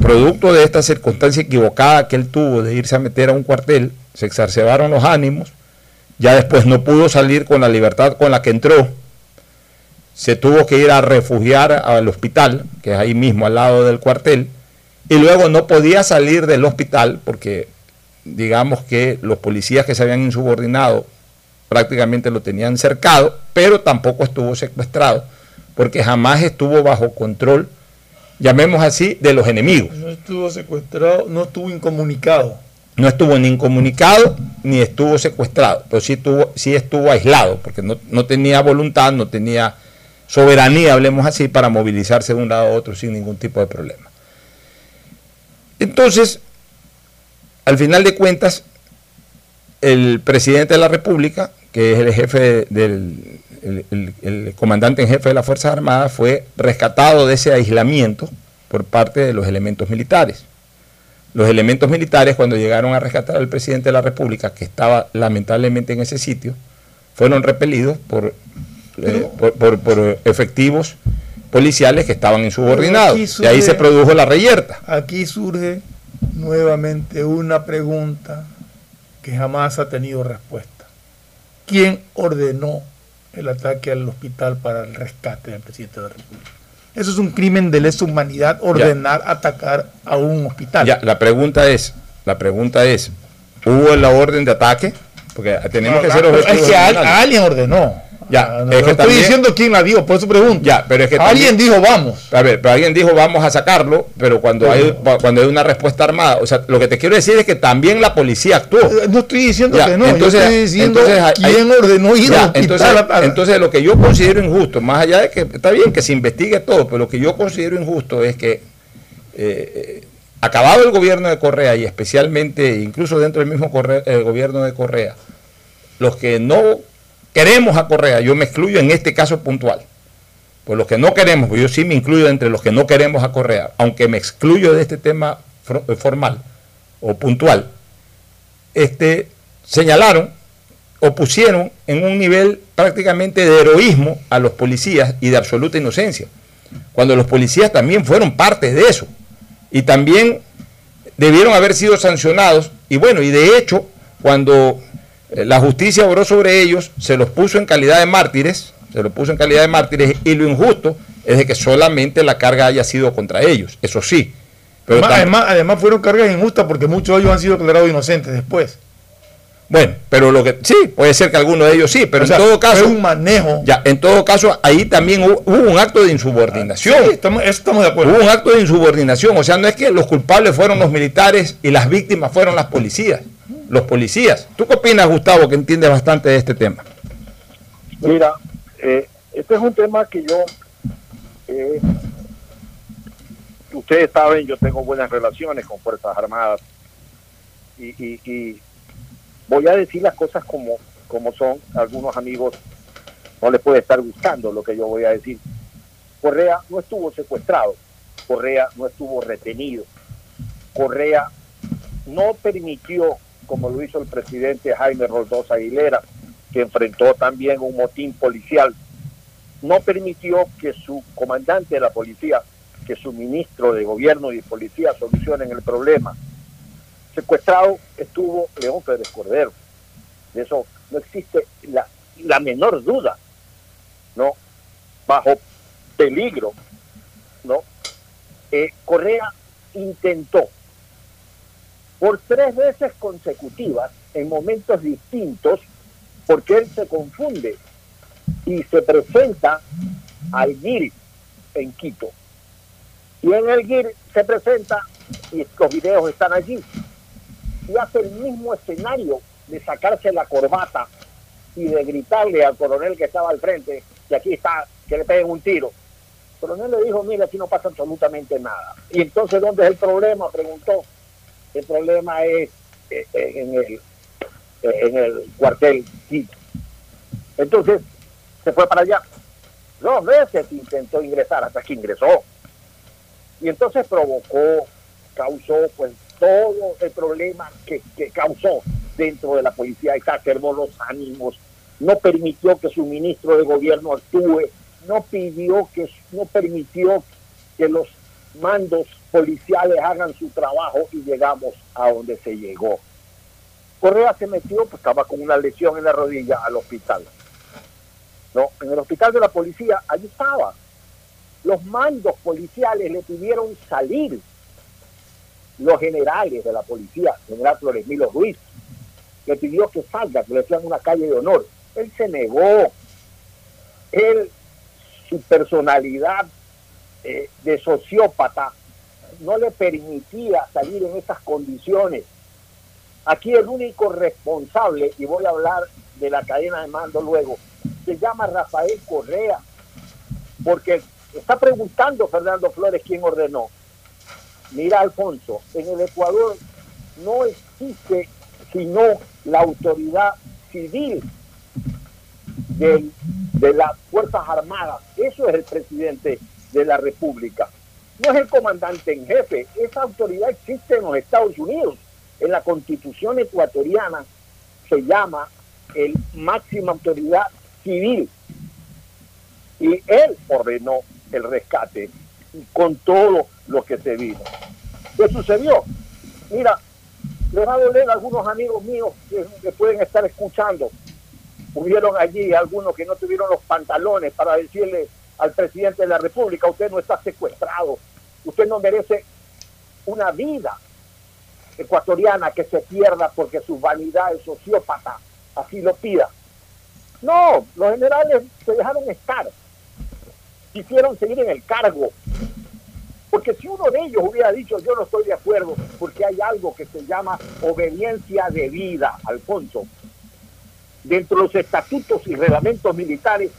producto de esta circunstancia equivocada que él tuvo de irse a meter a un cuartel, se exacerbaron los ánimos, ya después no pudo salir con la libertad con la que entró, se tuvo que ir a refugiar al hospital, que es ahí mismo al lado del cuartel, y luego no podía salir del hospital porque digamos que los policías que se habían insubordinado prácticamente lo tenían cercado, pero tampoco estuvo secuestrado, porque jamás estuvo bajo control, llamemos así, de los enemigos. No estuvo secuestrado, no estuvo incomunicado. No estuvo ni incomunicado ni estuvo secuestrado, pero sí estuvo, sí estuvo aislado, porque no, no tenía voluntad, no tenía soberanía, hablemos así, para movilizarse de un lado a otro sin ningún tipo de problema. Entonces, al final de cuentas, el presidente de la República, que es el jefe del el- el- el comandante en jefe de las Fuerzas Armadas fue rescatado de ese aislamiento por parte de los elementos militares. Los elementos militares, cuando llegaron a rescatar al presidente de la República, que estaba lamentablemente en ese sitio, fueron repelidos por, eh, por, por- por efectivos policiales que estaban insubordinados. aquí Y ahí surge- se produjo la reyerta. Aquí surge nuevamente una pregunta que jamás ha tenido respuesta. ¿Quién ordenó el ataque al hospital para el rescate del presidente de la República? Eso es un crimen de lesa humanidad, ordenar atacar a un hospital. Ya, la pregunta es, la pregunta es, ¿hubo la orden de ataque? Porque tenemos que ser objetivos. Es que alguien ordenó. Ya, No, es no estoy diciendo quién la dio, por eso pregunto. Ya, pero es que Alguien también- dijo vamos. A ver, pero alguien dijo vamos a sacarlo, pero cuando hay cuando hay una respuesta armada, o sea, lo que te quiero decir es que también la policía actuó. No estoy diciendo Ya, que no, entonces- yo estoy diciendo entonces hay- ordenó ir Ya, entonces, a- a- entonces lo que yo considero injusto, más allá de que está bien que se investigue todo, pero lo que yo considero injusto es que eh, eh, acabado el gobierno de Correa y especialmente incluso dentro del mismo Correa- el gobierno de Correa, los que no queremos a Correa, yo me excluyo en este caso puntual, pues los que no queremos, yo sí me incluyo entre los que no queremos a Correa, aunque me excluyo de este tema eh, formal o puntual, este, señalaron o pusieron en un nivel prácticamente de heroísmo a los policías y de absoluta inocencia, cuando los policías también fueron parte de eso. Y también debieron haber sido sancionados y bueno, y de hecho, cuando la justicia obró sobre ellos, se los puso en calidad de mártires, se los puso en calidad de mártires y lo injusto es de que solamente la carga haya sido contra ellos, eso sí. Pero además, además, además fueron cargas injustas porque muchos de ellos han sido declarados inocentes después. Bueno, pero lo que sí, puede ser que alguno de ellos sí, pero O sea, en todo caso fue un manejo. Ya, en todo caso ahí también hubo, hubo un acto de insubordinación. Sí, estamos, eso estamos de acuerdo. Hubo un acto de insubordinación, o sea, no es que los culpables fueron los militares y las víctimas fueron las policías, los policías. ¿Tú qué opinas, Gustavo, que entiendes bastante de este tema? Mira, eh, este es un tema que yo, eh, ustedes saben, yo tengo buenas relaciones con Fuerzas Armadas y, y- y voy a decir las cosas como, como son. Algunos amigos no les puede estar gustando lo que yo voy a decir. Correa no estuvo secuestrado, Correa no estuvo retenido, Correa no permitió, como lo hizo el presidente Jaime Roldós Aguilera, que enfrentó también un motín policial, no permitió que su comandante de la policía, que su ministro de gobierno y policía solucionen el problema. Secuestrado estuvo León Pérez Cordero. De eso no existe la, la menor duda, ¿no? Bajo peligro, ¿no? Eh, Correa intentó por tres veces consecutivas, en momentos distintos, porque él se confunde y se presenta al GIR en Quito. Y en el GIR se presenta, y los videos están allí, y hace el mismo escenario de sacarse la corbata y de gritarle al coronel que estaba al frente, que aquí está, que le peguen un tiro. El coronel le dijo, mira, aquí no pasa absolutamente nada. Y entonces, ¿dónde es el problema? Preguntó. El problema es eh, eh, en el, eh, en el cuartel Quito. Entonces, se fue para allá. Dos veces intentó ingresar hasta que ingresó. Y entonces provocó, causó pues todo el problema que, que causó dentro de la policía, exacerbó los ánimos, no permitió que su ministro de gobierno actúe, no pidió que, no permitió que los mandos policiales hagan su trabajo y llegamos a donde se llegó. Correa se metió, pues estaba con una lesión en la rodilla al hospital. No, en el hospital de la policía, allí estaba. Los mandos policiales le pidieron salir. Los generales de la policía, general Flores Milo Ruiz, le pidió que salga, que le hicieran una calle de honor. Él se negó. Él, su personalidad eh, de sociópata, no le permitía salir en esas condiciones. Aquí el único responsable, y voy a hablar de la cadena de mando luego, se llama Rafael Correa, porque está preguntando Fernando Flores quién ordenó. Mira, Alfonso, en el Ecuador no existe sino la autoridad civil del de las Fuerzas Armadas. Eso es el presidente de la República. No es el comandante en jefe. Esa autoridad existe en los Estados Unidos. En la constitución ecuatoriana se llama el máxima autoridad civil. Y él ordenó el rescate con todo lo que se vino. ¿Qué sucedió? Mira, les va a doler a algunos amigos míos que, que pueden estar escuchando. Hubieron allí algunos que no tuvieron los pantalones para decirle al presidente de la República, usted no está secuestrado, usted no merece una vida ecuatoriana que se pierda porque su vanidad es sociópata. Así lo pida. No, los generales se dejaron estar, quisieron seguir en el cargo, porque si uno de ellos hubiera dicho yo no estoy de acuerdo, porque hay algo que se llama obediencia de vida, Alfonso, dentro de los estatutos y reglamentos militares,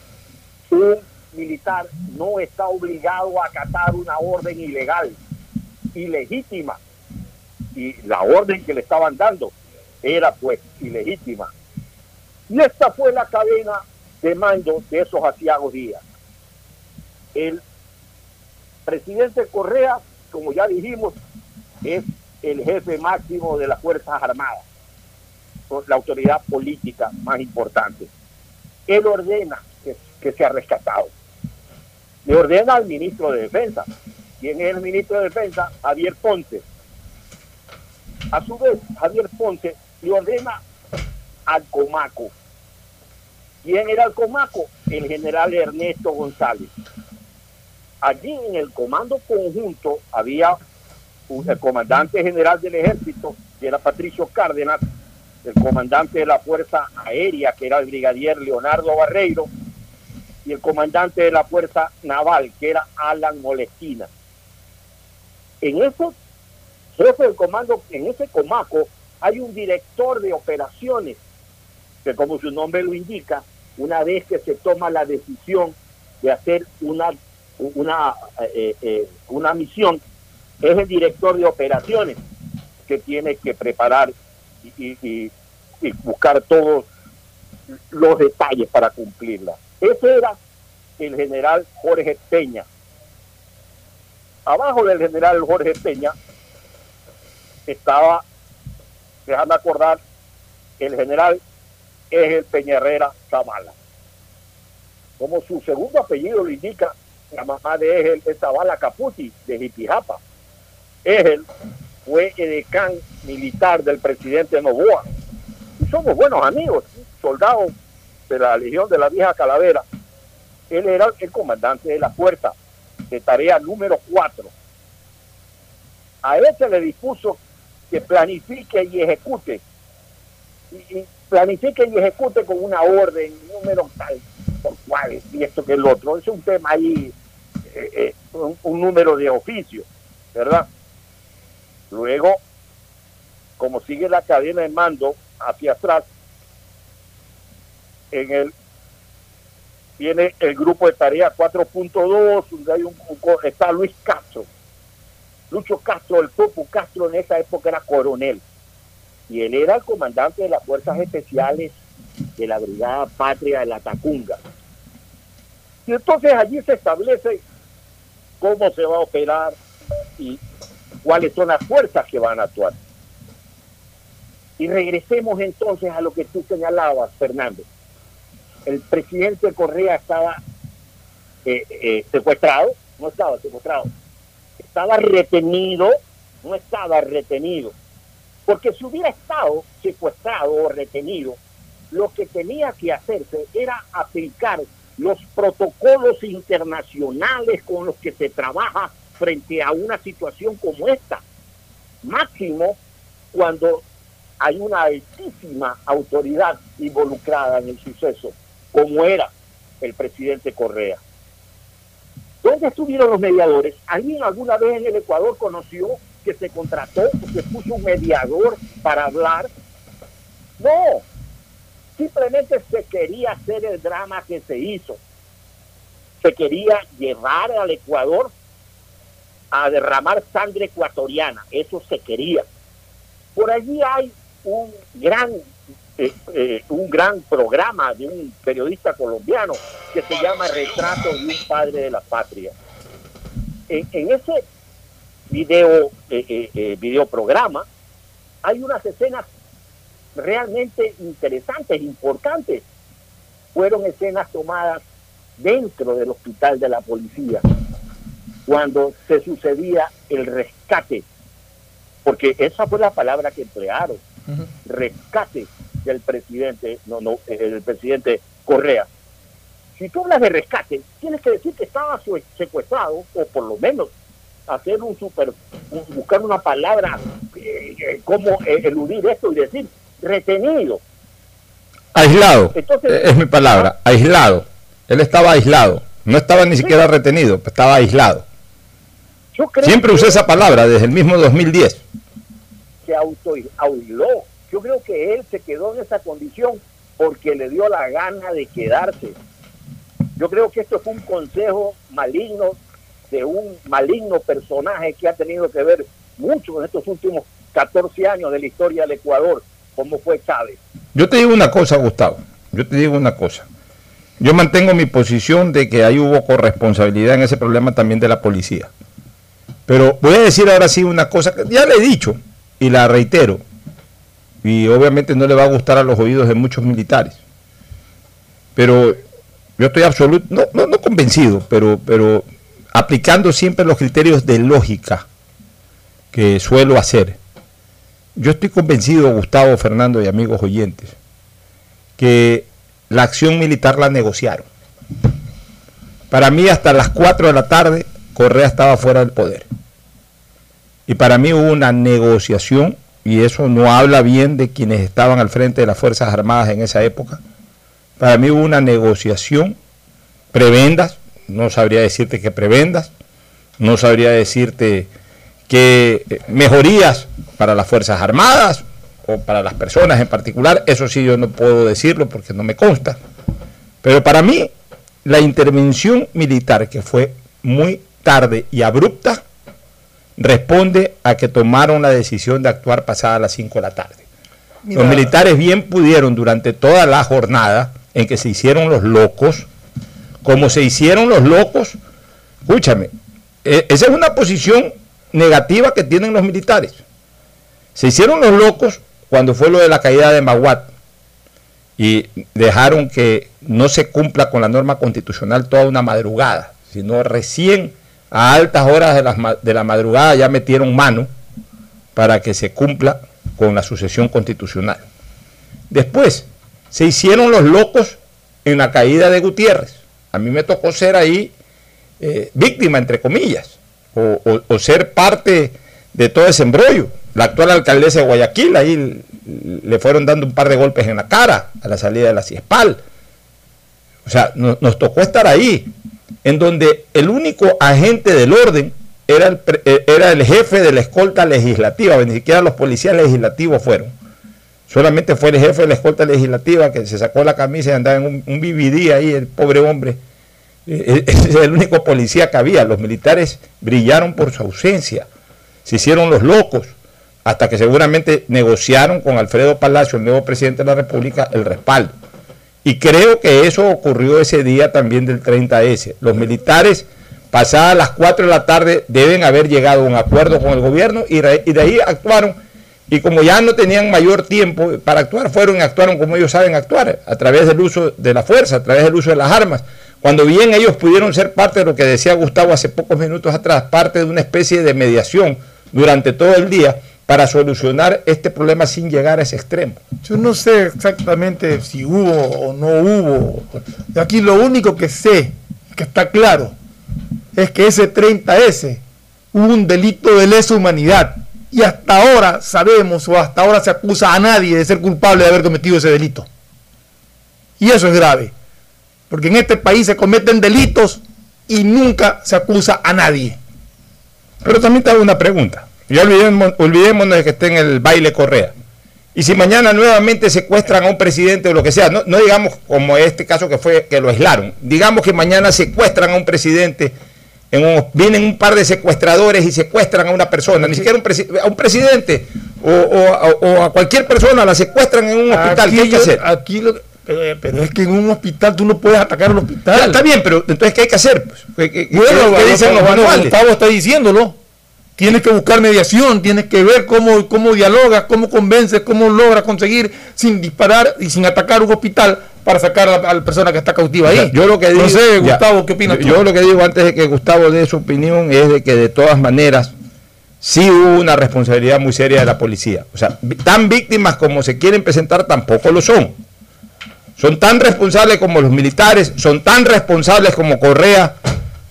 un militar no está obligado a acatar una orden ilegal, ilegítima. Y la orden que le estaban dando era pues ilegítima. Y esta fue la cadena de mando de esos asiagos días. El presidente Correa, como ya dijimos, es el jefe máximo de las Fuerzas Armadas, la autoridad política más importante. Él ordena que, que sea rescatado. Le ordena al ministro de Defensa. ¿Quién es el ministro de Defensa? Javier Ponce. A su vez, Javier Ponce le ordena al Comaco. ¿Quién era el Comaco? El general Ernesto González. Allí en el comando conjunto había un, el comandante general del ejército, que era Patricio Cárdenas, el comandante de la Fuerza Aérea, que era el brigadier Leonardo Barreiro, y el comandante de la Fuerza Naval, que era Alan Molestina. En ese jefe del comando, en ese comaco, hay un director de operaciones, que como su nombre lo indica, una vez que se toma la decisión de hacer una, una, eh, eh, una misión, es el director de operaciones que tiene que preparar y buscar todos los detalles para cumplirla. Ese era el general Jorge Peña. Abajo del general Jorge Peña estaba, déjame acordar, el general es el Peña Herrera Zavala. Como su segundo apellido lo indica, la mamá de Egel es Zavala Caputi, de Jipijapa. Egel fue edecán militar del presidente Novoa. Y somos buenos amigos, soldados de la Legión de la Vieja Calavera. Él era el comandante de la fuerza de tarea número 4. A él se le dispuso que planifique y ejecute. Y, y planifique y ejecute con una orden, número tal, por cual, y esto que el otro. Es un tema ahí, eh, eh, un, un número de oficio, ¿verdad? Luego, como sigue la cadena de mando hacia atrás, en el viene el grupo de tarea 4.2, donde hay un, un- está Luis Castro. Lucho Castro, el Popo Castro en esa época era coronel. Y él era el comandante de las fuerzas especiales de la Brigada Patria de la Tacunga. Y entonces allí se establece cómo se va a operar y cuáles son las fuerzas que van a actuar. Y regresemos entonces a lo que tú señalabas, Fernando el presidente Correa estaba eh, eh, secuestrado, no estaba secuestrado, estaba retenido, no estaba retenido, porque si hubiera estado secuestrado o retenido, lo que tenía que hacerse era aplicar los protocolos internacionales con los que se trabaja frente a una situación como esta. Máximo cuando hay una altísima autoridad involucrada en el suceso como era el presidente Correa. ¿Dónde estuvieron los mediadores? ¿Alguien alguna vez en el Ecuador conoció que se contrató o se puso un mediador para hablar? No, simplemente se quería hacer el drama que se hizo. Se quería llevar al Ecuador a derramar sangre ecuatoriana, eso se quería. Por allí hay un gran eh, eh, un gran programa de un periodista colombiano que se llama Retrato de un padre de la patria. En, en ese video, eh, eh, eh, videoprograma hay unas escenas realmente interesantes, importantes. Fueron escenas tomadas dentro del hospital de la policía cuando se sucedía el rescate, porque esa fue la palabra que emplearon, rescate del presidente, no, no, el presidente Correa. Si tú hablas de rescate, tienes que decir que estaba secuestrado, o por lo menos hacer un super, un- buscar una palabra, eh, eh, cómo eh, eludir esto y decir retenido. Aislado. Entonces- Eh, es mi palabra. Aislado. Él estaba aislado. No estaba ni siquiera retenido, estaba aislado. Yo creo Siempre usé esa palabra desde el mismo 2010. se autoaisló. Yo creo que él se quedó en esa condición porque le dio la gana de quedarse. Yo creo que esto fue un consejo maligno de un maligno personaje que ha tenido que ver mucho en estos últimos 14 años de la historia del Ecuador, como fue Chávez. Yo te digo una cosa, Gustavo. Yo te digo una cosa. Yo mantengo mi posición de que ahí hubo corresponsabilidad en ese problema también de la policía. Pero voy a decir ahora sí una cosa que ya le he dicho y la reitero. Y obviamente no le va a gustar a los oídos de muchos militares. Pero yo estoy absoluto, no, no, no convencido, pero, pero aplicando siempre los criterios de lógica que suelo hacer. Yo estoy convencido, Gustavo, Fernando y amigos oyentes, que la acción militar la negociaron. Para mí, hasta las 4 de la tarde, Correa estaba fuera del poder. Y para mí hubo una negociación, y eso no habla bien de quienes estaban al frente de las Fuerzas Armadas en esa época. Para mí hubo una negociación, prebendas, no sabría decirte que prebendas, no sabría decirte que eh, mejorías para las Fuerzas Armadas o para las personas en particular, eso sí yo no puedo decirlo porque no me consta. Pero para mí, la intervención militar, que fue muy tarde y abrupta, responde a que tomaron la decisión de actuar pasada las 5 de la tarde. Mira. Los militares bien pudieron durante toda la jornada en que se hicieron los locos, como se hicieron los locos, escúchame, eh, esa es una posición negativa que tienen los militares. Se hicieron los locos cuando fue lo de la caída de Maguat y dejaron que no se cumpla con la norma constitucional toda una madrugada, sino recién a altas horas de, ma- de la madrugada ya metieron mano para que se cumpla con la sucesión constitucional. Después, se hicieron los locos en la caída de Gutiérrez. A mí me tocó ser ahí eh, víctima, entre comillas, o, o- ser parte de todo ese embrollo. La actual alcaldesa de Guayaquil, ahí le fueron dando un par de golpes en la cara a la salida de la CIESPAL. O sea, no- nos tocó estar ahí, en donde el único agente del orden era el, pre- eh, era el jefe de la escolta legislativa, ni siquiera los policías legislativos fueron. Solamente fue el jefe de la escolta legislativa que se sacó la camisa y andaba en un, un BBD ahí, el pobre hombre. Eh, Ese es el único policía que había. Los militares brillaron por su ausencia. Se hicieron los locos. Hasta que seguramente negociaron con Alfredo Palacio, el nuevo presidente de la República, el respaldo. Y creo que eso ocurrió ese día también del 30S. Los militares, pasadas las 4 de la tarde, deben haber llegado a un acuerdo con el gobierno y, y de ahí actuaron. Y como ya no tenían mayor tiempo para actuar, fueron y actuaron como ellos saben actuar, a través del uso de la fuerza, a través del uso de las armas. Cuando bien ellos pudieron ser parte de lo que decía Gustavo hace pocos minutos atrás, parte de una especie de mediación durante todo el día para solucionar este problema sin llegar a ese extremo. Yo no sé exactamente si hubo o no hubo. Aquí lo único que sé, que está claro, es que ese 30S hubo un delito de lesa humanidad. Y hasta ahora sabemos o hasta ahora se acusa a nadie de ser culpable de haber cometido ese delito. Y eso es grave. Porque en este país se cometen delitos y nunca se acusa a nadie. Pero también te hago una pregunta. Ya olvidemos- olvidémonos de que esté en el baile Correa. Y si mañana nuevamente secuestran a un presidente o lo que sea, no, no digamos como este caso que fue que lo aislaron, digamos que mañana secuestran a un presidente, en un- vienen un par de secuestradores y secuestran a una persona, ni siquiera un presi- a un presidente, o, o- o a cualquier persona la secuestran en un hospital, ¿qué hay que hacer? Aquí lo- eh, pero es que en un hospital tú no puedes atacar un hospital. Ya, está bien, pero entonces ¿qué hay que hacer? Pues? ¿Qué, qué- qué- Bueno, qué dicen los manuales? Gustavo está diciéndolo. Tienes que buscar mediación, tienes que ver cómo, cómo dialogas, cómo convences, cómo logras conseguir sin disparar y sin atacar un hospital para sacar a la, persona que está cautiva ahí. Yo lo que digo, no sé, ya, Gustavo, ¿qué opinas tú? yo lo que digo antes de que Gustavo dé su opinión es de que de todas maneras sí hubo una responsabilidad muy seria de la policía. O sea, tan víctimas como se quieren presentar tampoco lo son. Son tan responsables como los militares, son tan responsables como Correa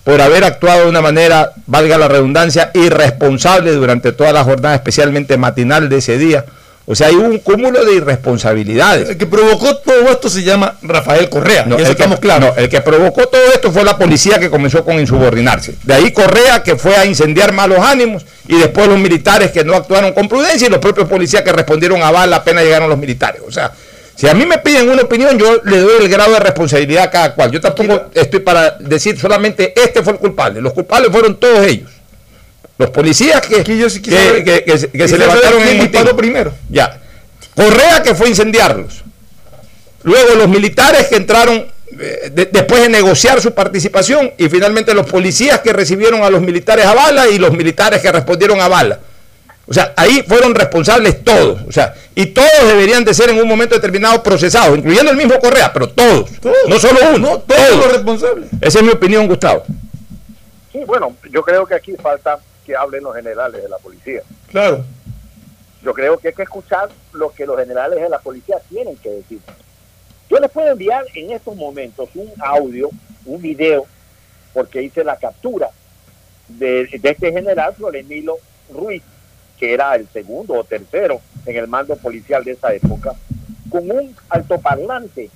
por haber actuado de una manera, valga la redundancia, irresponsable durante toda la jornada, especialmente matinal de ese día. O sea, hay un cúmulo de irresponsabilidades. El que provocó todo esto se llama Rafael Correa. No, eso el, que, estamos claros. no, el que provocó todo esto fue la policía que comenzó con insubordinarse. De ahí Correa que fue a incendiar malos ánimos y después los militares que no actuaron con prudencia y los propios policías que respondieron a bala apenas llegaron los militares. O sea, si a mí me piden una opinión, yo le doy el grado de responsabilidad a cada cual. Yo tampoco estoy para decir solamente este fue el culpable. Los culpables fueron todos ellos. Los policías que, que, quisiera- que- que se- que se quisiera levantaron en el primero. Ya. Correa que fue a incendiarlos. Luego los militares que entraron eh, de- después de negociar su participación y finalmente los policías que recibieron a los militares a bala y los militares que respondieron a bala. O sea, ahí fueron responsables todos. O sea, y todos deberían de ser en un momento determinado procesados, incluyendo el mismo Correa, pero todos. No solo uno, todos. los responsables. Esa es mi opinión, Gustavo. Sí, bueno, yo creo que aquí falta que hablen los generales de la policía. Claro. Yo creo que hay que escuchar lo que los generales de la policía tienen que decir. Yo les puedo enviar en estos momentos un audio, un video, porque hice la captura de, de este general Florenilo Ruiz, que era el segundo o tercero en el mando policial de esa época, con un altoparlante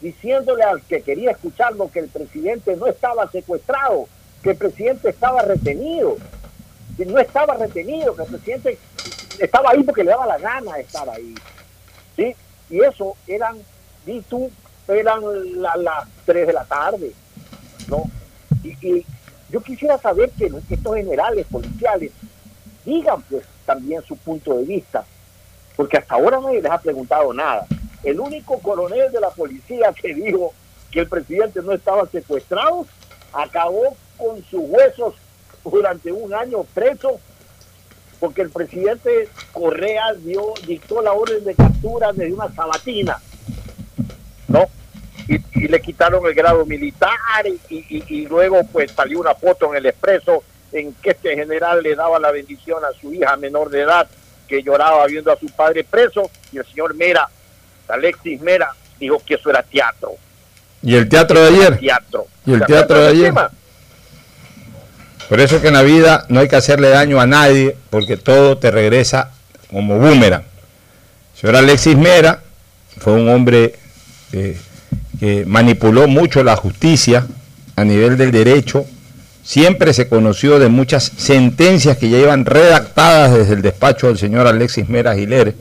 diciéndole al que quería escucharlo que el presidente no estaba secuestrado, que el presidente estaba retenido, que no estaba retenido, que el presidente estaba ahí porque le daba la gana estar ahí. ¿sí? Y eso eran, di tú, eran la- las 3 de la tarde. ¿no? Y, y yo quisiera saber que estos generales policiales digan pues también su punto de vista, porque hasta ahora nadie les ha preguntado nada. El único coronel de la policía que dijo que el presidente no estaba secuestrado acabó con sus huesos durante un año preso porque el presidente Correa dio, dictó la orden de captura desde una sabatina, ¿no? Y, y le quitaron el grado militar y, y- y luego pues salió una foto en el expreso en que este general le daba la bendición a su hija menor de edad que lloraba viendo a su padre preso y el señor Mera, Alexis Mera, dijo que eso era teatro. ¿Y el teatro de ayer? Teatro. ¿Y el ¿Se teatro de ayer? Por eso que en la vida no hay que hacerle daño a nadie, porque todo te regresa como boomerang. El señor Alexis Mera fue un hombre eh, que manipuló mucho la justicia a nivel del derecho. Siempre se conoció de muchas sentencias que ya iban redactadas desde el despacho del señor Alexis Mera Giler,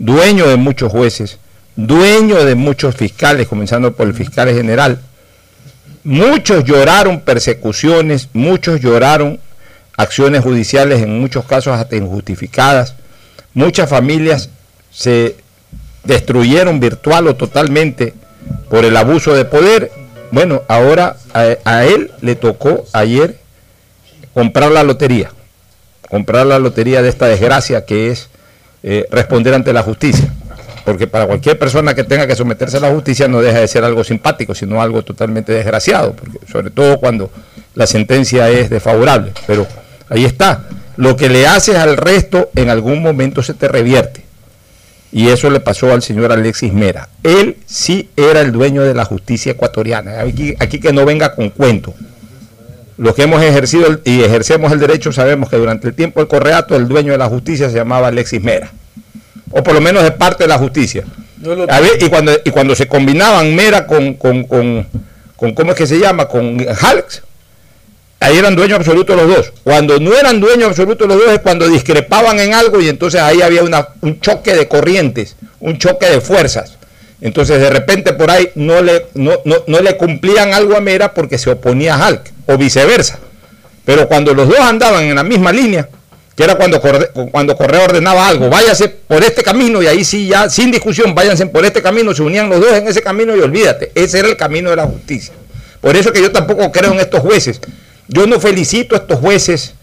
dueño de muchos jueces, dueño de muchos fiscales, comenzando por el fiscal general. Muchos lloraron persecuciones, muchos lloraron acciones judiciales, en muchos casos hasta injustificadas. Muchas familias se destruyeron virtual o totalmente por el abuso de poder. Bueno, ahora a, él le tocó ayer comprar la lotería, comprar la lotería de esta desgracia que es eh, responder ante la justicia. Porque para cualquier persona que tenga que someterse a la justicia no deja de ser algo simpático, sino algo totalmente desgraciado, porque sobre todo cuando la sentencia es desfavorable. Pero ahí está. Lo que le haces al resto en algún momento se te revierte. Y eso le pasó al señor Alexis Mera. Él sí era el dueño de la justicia ecuatoriana. Aquí, aquí que no venga con cuento. Los que hemos ejercido y ejercemos el derecho sabemos que durante el tiempo del correato el dueño de la justicia se llamaba Alexis Mera. O por lo menos de parte de la justicia. Lo- A ver, y, cuando, y cuando se combinaban Mera con, con, con, con- ¿cómo es que se llama? Con Halx, ahí eran dueños absolutos los dos. Cuando no eran dueños absolutos los dos es cuando discrepaban en algo y entonces ahí había un choque de corrientes, un choque de fuerzas. Entonces de repente por ahí no le, no, no, no le cumplían algo a Mera porque se oponía a Halk, o viceversa. Pero cuando los dos andaban en la misma línea, que era cuando, Corre- cuando Correa ordenaba algo, váyase por este camino y ahí sí ya, sin discusión, váyanse por este camino, se unían los dos en ese camino y olvídate, ese era el camino de la justicia. Por eso que yo tampoco creo en estos jueces. Yo no felicito a estos jueces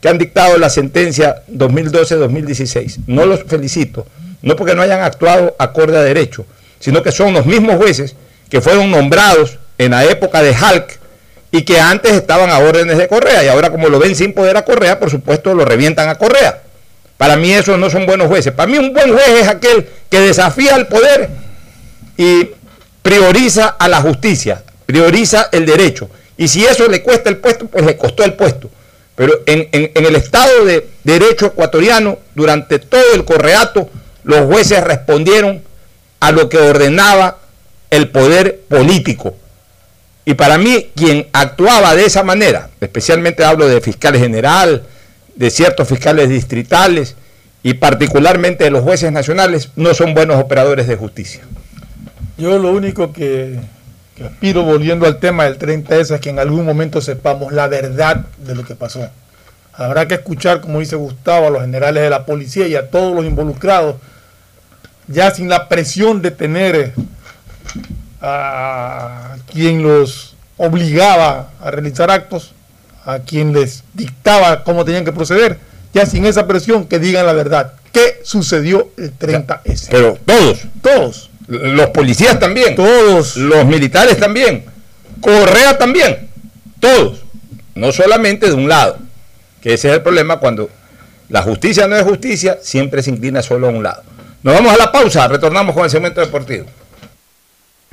que han dictado la sentencia 2012-2016. No los felicito, no porque no hayan actuado acorde a derecho, sino que son los mismos jueces que fueron nombrados en la época de Halk y que antes estaban a órdenes de Correa y ahora como lo ven sin poder a Correa, por supuesto lo revientan a Correa. Para mí esos no son buenos jueces. Para mí un buen juez es aquel que desafía al poder y prioriza a la justicia, prioriza el derecho. Y si eso le cuesta el puesto, pues le costó el puesto. Pero en, el Estado de Derecho ecuatoriano, durante todo el correato, los jueces respondieron a lo que ordenaba el poder político. Y para mí, quien actuaba de esa manera, especialmente hablo de fiscal general, de ciertos fiscales distritales y particularmente de los jueces nacionales, no son buenos operadores de justicia. Yo lo único que, que aspiro, volviendo al tema del 30S, es que en algún momento sepamos la verdad de lo que pasó. Habrá que escuchar, como dice Gustavo, a los generales de la policía y a todos los involucrados, ya sin la presión de tener eh, a quien los obligaba a realizar actos, a quien les dictaba cómo tenían que proceder, ya sin esa presión que digan la verdad. ¿Qué sucedió el 30S? Pero todos. Todos. Los policías también. Todos. Los militares también. Correa también. Todos. No solamente de un lado. Que ese es el problema cuando la justicia no es justicia, siempre se inclina solo a un lado. Nos vamos a la pausa, retornamos con el segmento deportivo.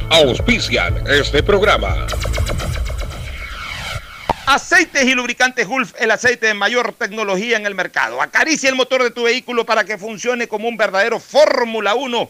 Auspician este programa. Aceites y lubricantes Gulf, el aceite de mayor tecnología en el mercado. Acaricia el motor de tu vehículo para que funcione como un verdadero Fórmula 1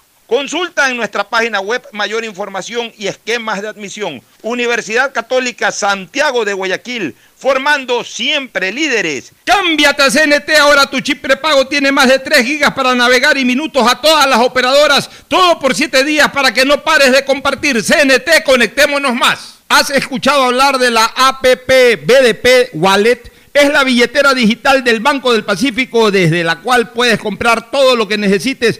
Consulta en nuestra página web mayor información y esquemas de admisión. Universidad Católica Santiago de Guayaquil, formando siempre líderes. Cámbiate a CNT, ahora tu chip prepago tiene más de 3 gigas para navegar y minutos a todas las operadoras, todo por 7 días para que no pares de compartir. CNT, conectémonos más. ¿Has escuchado hablar de la APP BDP Wallet? Es la billetera digital del Banco del Pacífico desde la cual puedes comprar todo lo que necesites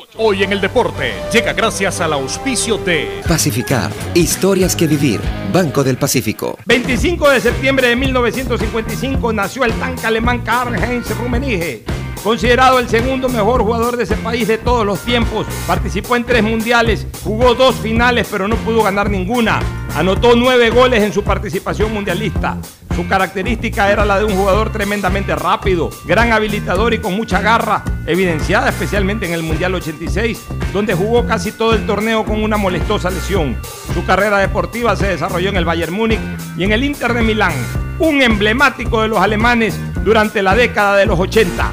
Hoy en el deporte llega gracias al auspicio de Pacificar. Historias que vivir. Banco del Pacífico. 25 de septiembre de 1955 nació el tanque alemán Karl-Heinz Rummenigge. Considerado el segundo mejor jugador de ese país de todos los tiempos, participó en tres mundiales, jugó dos finales pero no pudo ganar ninguna. Anotó nueve goles en su participación mundialista. Su característica era la de un jugador tremendamente rápido, gran habilitador y con mucha garra, evidenciada especialmente en el Mundial 86, donde jugó casi todo el torneo con una molestosa lesión. Su carrera deportiva se desarrolló en el Bayern Múnich y en el Inter de Milán, un emblemático de los alemanes durante la década de los 80.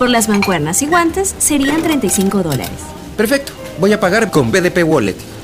Por las mancuernas y guantes serían 35 dólares. Perfecto. Voy a pagar con BDP Wallet.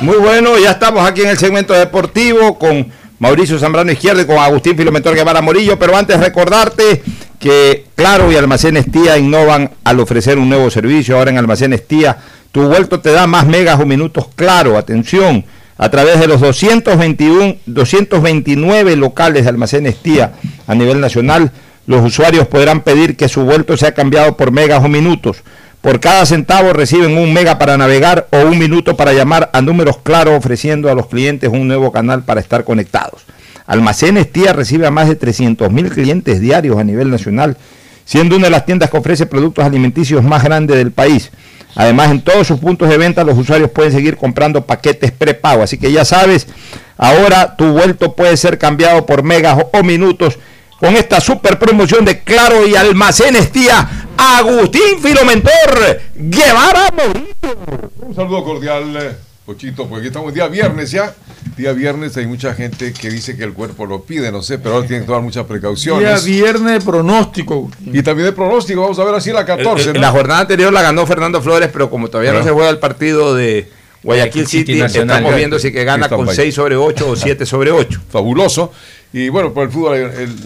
Muy bueno, ya estamos aquí en el segmento deportivo con Mauricio Zambrano Izquierdo y con Agustín Filomentor Guevara Morillo, pero antes recordarte que Claro y Almacenes Tía innovan al ofrecer un nuevo servicio. Ahora en Almacenes Tía, tu vuelto te da más megas o minutos claro. Atención, a través de los 221, 229 locales de Almacenes Tía a nivel nacional, los usuarios podrán pedir que su vuelto sea cambiado por megas o minutos. Por cada centavo reciben un mega para navegar o un minuto para llamar a números claros ofreciendo a los clientes un nuevo canal para estar conectados. Almacenes Tía recibe a más de 300 mil clientes diarios a nivel nacional, siendo una de las tiendas que ofrece productos alimenticios más grandes del país. Además, en todos sus puntos de venta los usuarios pueden seguir comprando paquetes prepago. Así que ya sabes, ahora tu vuelto puede ser cambiado por megas o minutos con esta super promoción de Claro y Almacenes Tía. Agustín Filomentor Guevara Morillo. Un saludo cordial, eh, Pochito, porque estamos día viernes ya. Día viernes hay mucha gente que dice que el cuerpo lo pide, no sé, pero ahora tienen que tomar muchas Día precauciones. viernes de pronóstico. Y también de pronóstico, vamos a ver así la 14. En ¿no? la jornada anterior la ganó Fernando Flores, pero como todavía no se juega el partido de Guayaquil City, Nacional. estamos viendo si que gana con Valle. 6 sobre 8 o 7 sobre 8. Fabuloso. Y bueno, por el fútbol, el, el-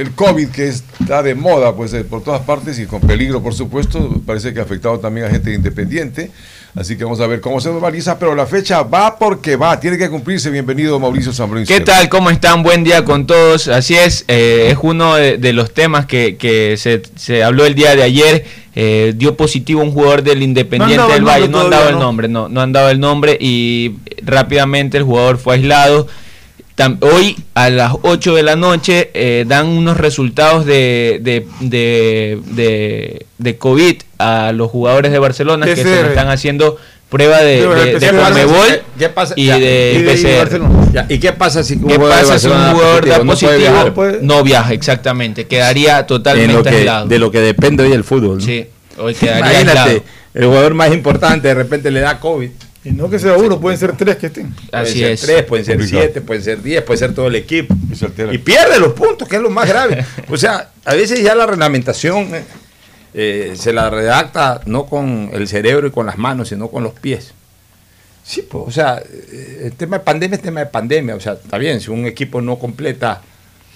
el COVID que está de moda, pues eh, por todas partes y con peligro, por supuesto, parece que ha afectado también a gente independiente. Así que vamos a ver cómo se normaliza, pero la fecha va porque va, tiene que cumplirse. Bienvenido, Mauricio Zambrano. ¿Qué tal? ¿Cómo están? Buen día con todos. Así es, eh, es uno de, de los temas que, que se, se habló el día de ayer. Eh, dio positivo un jugador del Independiente No del el Valle. No han dado el ¿no? nombre, no, no han dado el nombre y rápidamente el jugador fue aislado. Tam- hoy a las 8 de la noche eh, dan unos resultados de, de, de, de- de COVID a los jugadores de Barcelona que se están haciendo prueba de, Sí, de, de ¿qué pasa? Conmebol ¿Qué- qué pasa? y de PCR. ¿Y qué pasa si un ¿Qué jugador pasa si un jugador da positivo? No viajar. No, viaja, exactamente. Quedaría lo totalmente que- aislado. de lo que depende hoy el fútbol. ¿no? Sí, hoy quedaría Imagínate, aislado. el jugador más importante de repente le da COVID. Y no que sea uno, pueden ser tres que estén. Pueden Así ser es. tres, pueden ser Complicado. siete, pueden ser diez, puede ser todo el equipo. Y pierde los puntos, que es lo más grave. O sea, a veces ya la reglamentación eh, eh, se la redacta no con el cerebro y con las manos, sino con los pies. Sí, pues, o sea, eh, el tema de pandemia es tema de pandemia. O sea, está bien, si un equipo no completa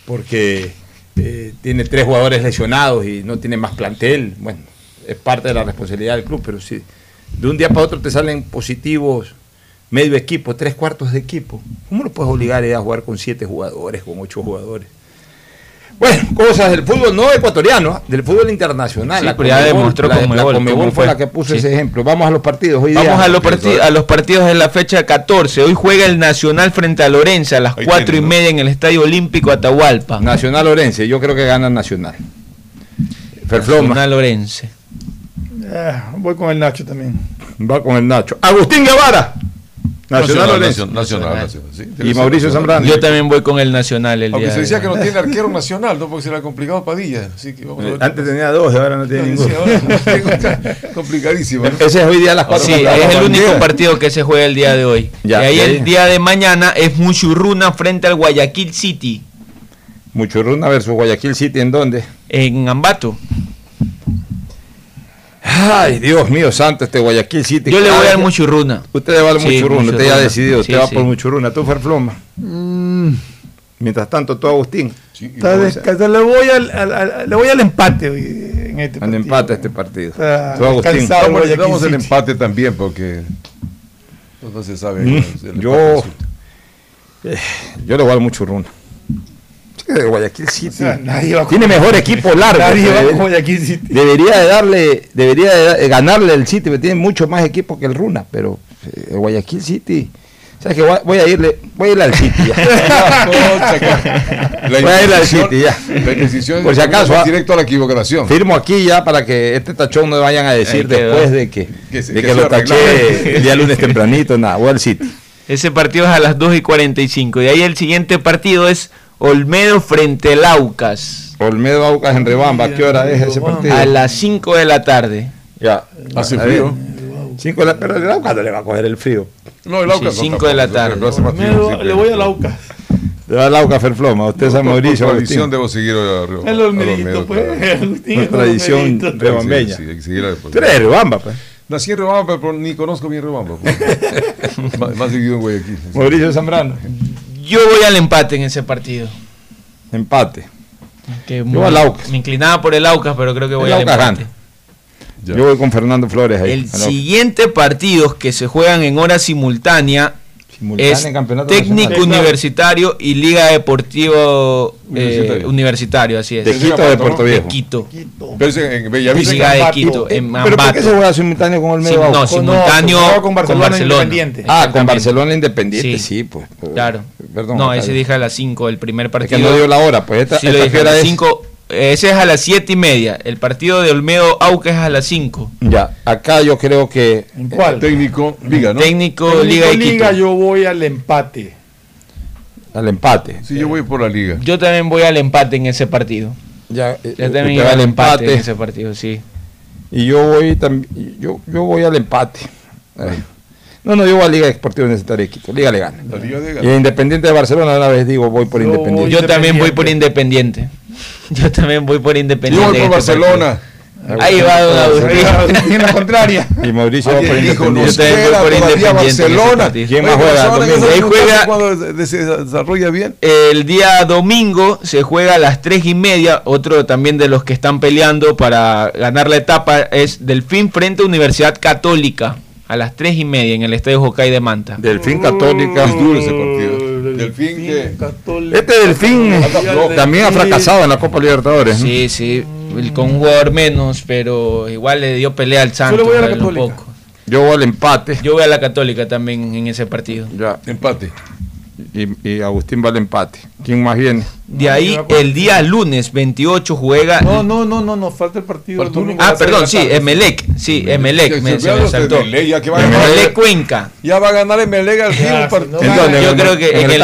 porque eh, tiene tres jugadores lesionados y no tiene más plantel, bueno, es parte de la responsabilidad del club, pero si de un día para otro te salen positivos medio equipo, tres cuartos de equipo, ¿cómo lo puedes obligar a jugar con siete jugadores, con ocho jugadores? Bueno, cosas del fútbol no ecuatoriano, del fútbol internacional. Sí, La ya Conmebol, demostró la, Conmebol la fue la que puso Sí. ese ejemplo. Vamos a los partidos. Hoy Vamos día- a los, parti- a los partidos de la fecha 14. Hoy juega el Nacional frente a Lorenza a las 4 y media en el Estadio Olímpico Atahualpa. Nacional Orense, yo creo que gana Nacional. Nacional Lorense. Ah, voy con el Nacho también. Va con el Nacho. Agustín Guevara. Nacional, Nacional, nacional, nacional, sí. Y Mauricio Zambrano. Yo también voy con el Nacional el Aunque día se decía de que no tiene arquero nacional, ¿no? Porque se le ha complicado Padilla. Así que vamos a ver. Antes tenía dos y ahora no tiene Sí, ninguno. complicadísimo. ¿no? Ese es hoy día a las cuatro Sí, la es el único partido que se juega el día de hoy. Ya, y ahí y ahí- el día de mañana es Muchurruna frente al Guayaquil City Muchurruna versus Guayaquil City, ¿en dónde? en Ambato. Ay, Dios mío santo, este Guayaquil City. Yo le voy al vez- Usted Usted le va al Sí, Muchurruna, usted ya ha Muchurruna. decidido, usted Sí, va sí. por Muchurruna. ¿Tú, Ferfloma? Mientras tanto, tú, Agustín. Le, voy al, al- al- le voy al empate hoy en este Al partido. empate este partido. Está Tú, Agustín. Vamos, damos el empate también porque no, no se sabe. Mm, El yo- Eh, Yo le voy al Muchurruna. Que de Guayaquil City. sea, nadie va con- tiene mejor equipo largo. Nadie va con Guayaquil City. Debería de darle, debería de de ganarle el City, porque tiene mucho más equipo que el Runa, pero eh, el Guayaquil City. ¿Sabes que voy, a- voy a irle, voy a irle al City ya. La voy a irle al City ya. La Por si acaso, ah, directo a la equivocación. Firmo aquí ya para que este tachón no vayan a decir quedó. después de que, Que se- de que que lo taché el día lunes tempranito, nada, voy al City. Ese partido es a las 2 y 45. Y ahí el siguiente partido es Olmedo frente al Aucas. Olmedo Aucas en Rebamba, ¿a qué hora es ese partido? A las 5 de la tarde. Ya, hace frío. 5 de la pero el Aucas no le va a coger el frío. No, el Aucas. 5 sí, de la tarde. Olmedo, le voy al Aucas. Le va al Aucas Ferfloma, usted San Mauricio. Por tradición debo seguir a Rebamba. El Olmedito, pues. Agustín, tradición rebambeña. Tú eres de Rebamba, pues. Nací en Rebamba, pero ni conozco bien Rebamba. Pues. más, seguido en Guayaquil. Mauricio Zambrano. Yo voy al empate en ese partido. Empate. Yo al Aucas. Me inclinaba por el Aucas, pero creo que voy al empate. Yo. yo voy con Fernando Flores ahí. El siguiente partidos que se juegan en hora simultánea es técnico universitario y liga deportivo eh, universitario, eh, universitario así es. De Quito de Puerto Viejo. De Quito. Pero es en Bellavista. Liga de Quito, en Mambato. ¿Pero por qué se juega simultáneo con el Mega? no, simultáneo no, pues, con, Barcelona con Barcelona, Independiente. Ah, con Barcelona Independiente, sí, sí pues. Claro. Perdón. No, ese dije a las 5 el primer partido. Es que no dio la hora, pues esta, sí, esta lo dije a las 5 ese es a las siete y media. El partido de Olmedo Auca es a las 5. Ya, acá yo creo que. ¿En cuál? Técnico Liga, ¿no? Técnico, técnico Liga de Quito. Yo voy al empate. Al empate. Sí, yo voy por la Liga. Yo también voy al empate en ese partido. Ya, yo eh, también voy al empate. en ese partido, sí. Y yo voy también, yo, yo voy al empate. No, no, yo voy a Liga Deportiva Universitaria de Quito. Liga le gana. La Liga de gana. Y Independiente de Barcelona, una vez digo, voy por Independiente. Yo también voy por Independiente. Yo también voy por Independiente. Yo voy por este Barcelona. Ahí va una aburrido. la contraria. Y Mauricio va por Independiente. Yo también voy por Independiente. Este Barcelona. ¿Quién más juega? Ahí juega cuando este se desarrolla bien. El día domingo se juega a las 3 y media. Otro también de los que están peleando para ganar la etapa es Delfín frente a Universidad Católica. A las 3 y media en el Estadio Jocay de Manta. Delfín Católica. Es duro ese partido delfín, que... Este delfín no, también ha fracasado en la Copa Libertadores. Sí, sí, con un jugador menos, pero igual le dio pelea al Santos. Yo voy a la Católica. Yo voy al empate. Yo voy a la Católica también en ese partido. Ya, empate y, y, Agustín va al empate. ¿Quién más viene? De ahí el día lunes 28 juega. No, no, no, no, nos falta el partido. Ah, perdón, sí, Emelec. Sí, Emelec. Emelec, Cuenca. Ya va a ganar Emelec al fin Yo creo que en el.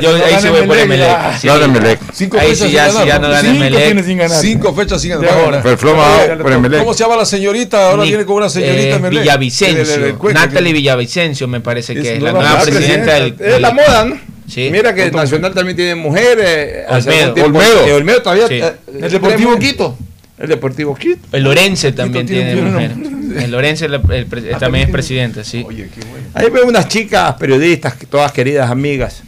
Yo ahí se voy por Emelec. Emelec. Ahí sí ya, no gana Emelec. Cinco fechas sin ganar. Por Emelec. ¿Cómo se llama la señorita? Ahora viene con una señorita Villavicencio. Natalie Villavicencio me parece que es la nueva presidenta del Mira que Otro Nacional también tiene mujeres. Olmedo. Olmedo. Todavía. Eh, el Deportivo Quito. El Deportivo Quito. El Lorense también tiene, tiene mujeres. El Lorense ah, también es presidente, sí. Ahí veo unas chicas periodistas, todas queridas amigas,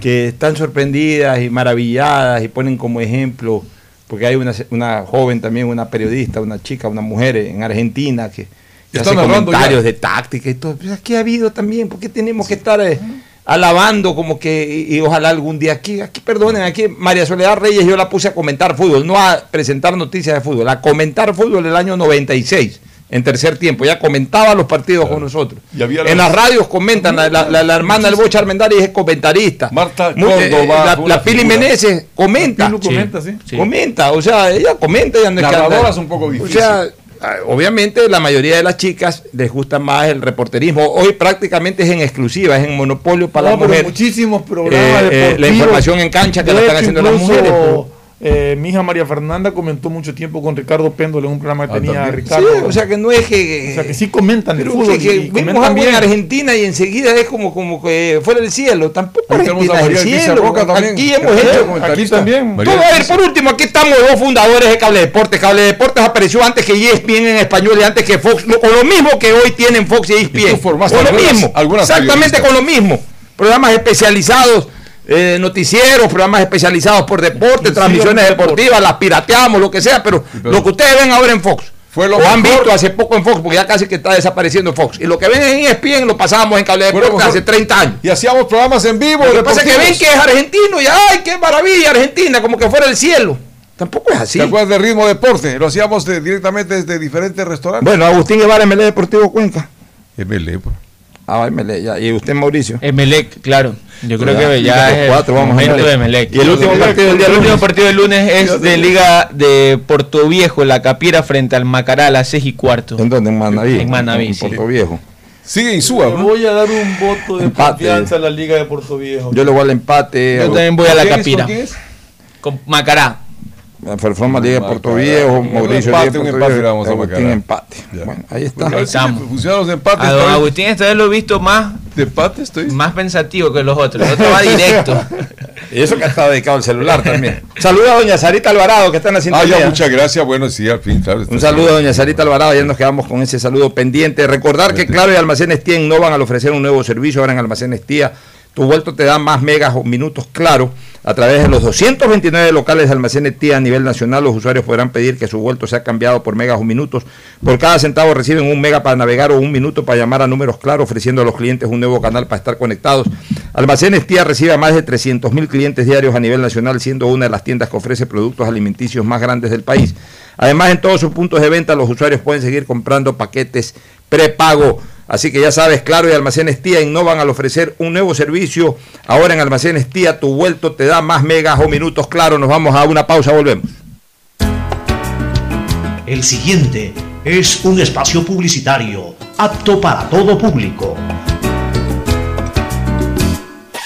que están sorprendidas y maravilladas y ponen como ejemplo, porque hay una, una joven también, una periodista, una chica, una mujer en Argentina que, que hace comentarios de táctica y todo. Pues aquí ha habido también, porque tenemos que estar... Eh, ah alabando como que, y, ojalá algún día aquí, aquí perdonen, aquí María Soledad Reyes yo la puse a comentar fútbol, no a presentar noticias de fútbol, a comentar fútbol el año 96 en tercer tiempo. Ya comentaba los partidos con nosotros. En las radios comentan, la, la, hermana del Bocha Armendáriz es comentarista. Marta Muy, eh, la, Pili Meneses comenta. Sí. comenta, sí. Comenta, o sea, ella comenta. Ella no es que. O sea, Ah, obviamente la mayoría de las chicas les gusta más el reporterismo. Hoy prácticamente es en exclusiva, es en monopolio para no, las mujeres. Muchísimos programas eh, eh, la información en cancha que la están haciendo las mujeres. Pues. Eh, mi hija María Fernanda comentó mucho tiempo con Ricardo Péndola en un programa que tenía. Ricardo. O sea que no es que. O sea que sí comentan el fútbol. Que, que en Argentina y enseguida es como, como que fuera del cielo. Tampoco aquí el cielo. Aquí hemos hecho. Aquí también. Por último, aquí estamos dos fundadores de Cable Deportes. Cable Deportes apareció antes que ESPN en español y antes que Fox. O lo mismo que hoy tienen Fox y ESPN. Y lo mismo. Exactamente con lo mismo. Programas especializados eh, noticieros, programas especializados por deporte, transmisiones deportivas, las pirateamos, lo que sea, pero, lo que ustedes ven ahora en Fox. Lo, han visto hace poco en Fox, porque ya casi que está desapareciendo Fox. Y lo que ven en ESPN lo pasábamos en cable de deportes hace 30 años. Y hacíamos programas en vivo. Lo que pasa es que ven que es argentino y ¡ay, qué maravilla Argentina! Como que fuera el cielo. Tampoco es así. ¿Te acuerdas de Ritmo Deporte? Lo hacíamos eh, directamente desde diferentes restaurantes. Bueno, Agustín Guevara, MLE Deportivo Cuenca. MLE, pues. Ah, Emelec, ya. ¿Y usted, Mauricio? Emelec, claro. Yo creo que ya es cuatro, vamos a. Y el último partido del lunes es de Liga de Puerto Viejo, La Capiera, frente al Macará, a las seis y cuarto. ¿En dónde? En Manaví. En Manaví, en Puerto. Viejo. Sigue Insúa. Le voy a dar un voto de empate. confianza a la Liga de Puerto Viejo. Yo le voy al empate. Yo también voy a La Capira. Con Macará. Performa Liga de Puerto Viejo, Mauricio Liga Puerto Agustín empate. Ahí está. Funcionan los empates. A don Agustín esta vez lo he visto más. Más pensativo que los otros. El otro va directo. y eso que está dedicado al celular también. Saluda a doña Sarita Alvarado que están haciendo. Muchas gracias. Bueno, sí, al fin. Un saludo a doña Sarita Alvarado. Ya nos quedamos con ese saludo pendiente. Recordar que Claro y Almacenes Tía innovan al ofrecer un nuevo servicio. Ahora en Almacenes Tía, tu vuelto te da más megas o minutos claro a través de los 229 locales de Almacenes Tía a nivel nacional, los usuarios podrán pedir que su vuelto sea cambiado por megas o minutos. Por cada centavo reciben un mega para navegar o un minuto para llamar a números claros, ofreciendo a los clientes un nuevo canal para estar conectados. Almacenes Tía recibe a más de 300 mil clientes diarios a nivel nacional, siendo una de las tiendas que ofrece productos alimenticios más grandes del país. Además, en todos sus puntos de venta, los usuarios pueden seguir comprando paquetes prepago. Así que ya sabes, Claro y Almacenes Tía innovan al ofrecer un nuevo servicio. Ahora en Almacenes Tía, tu vuelto te da más megas o minutos. Claro, nos vamos a una pausa, volvemos. El siguiente es un espacio publicitario apto para todo público.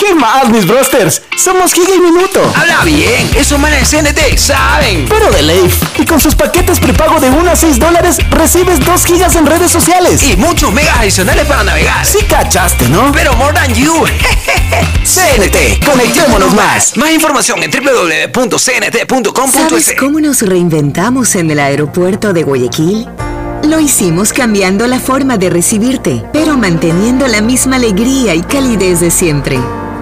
¿Qué más, mis brosters? Somos Giga y Minuto. Habla bien, esos manes CNT saben. Pero de Leif. Y con sus paquetes prepago de 1 a 6 dólares, recibes 2 gigas en redes sociales. Y muchos megas adicionales para navegar. Sí cachaste, ¿no? Pero more than you. CNT, conectémonos más. Más información en www.cnt.com.es. ¿Sabes cómo nos reinventamos en el aeropuerto de Guayaquil? Lo hicimos cambiando la forma de recibirte, pero manteniendo la misma alegría y calidez de siempre.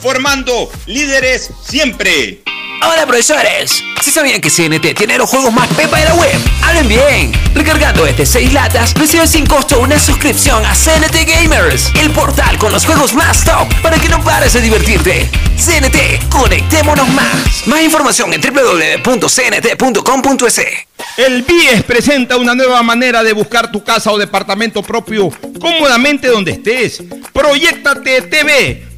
formando líderes siempre. Hola profesores, si sabían que CNT tiene los juegos más pepa de la web, hablen bien. Recargando este 6 latas, recibes sin costo una suscripción a CNT Gamers, el portal con los juegos más top para que no pares de divertirte. CNT, conectémonos más. Más información en www.cnt.com.es. El BIES presenta una nueva manera de buscar tu casa o departamento propio cómodamente donde estés. Proyectate TV,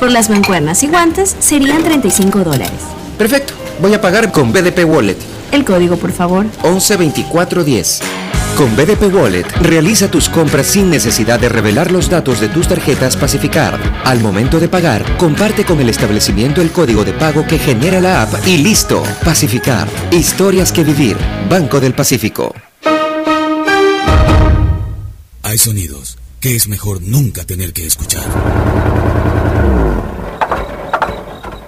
Por las mancuernas y guantes serían 35 dólares. Perfecto. Voy a pagar con BDP Wallet. El código, por favor. 112410. Con BDP Wallet, realiza tus compras sin necesidad de revelar los datos de tus tarjetas Pacificard. Al momento de pagar, comparte con el establecimiento el código de pago que genera la app y listo. Pacificard. Historias que vivir. Banco del Pacífico. Hay sonidos que es mejor nunca tener que escuchar.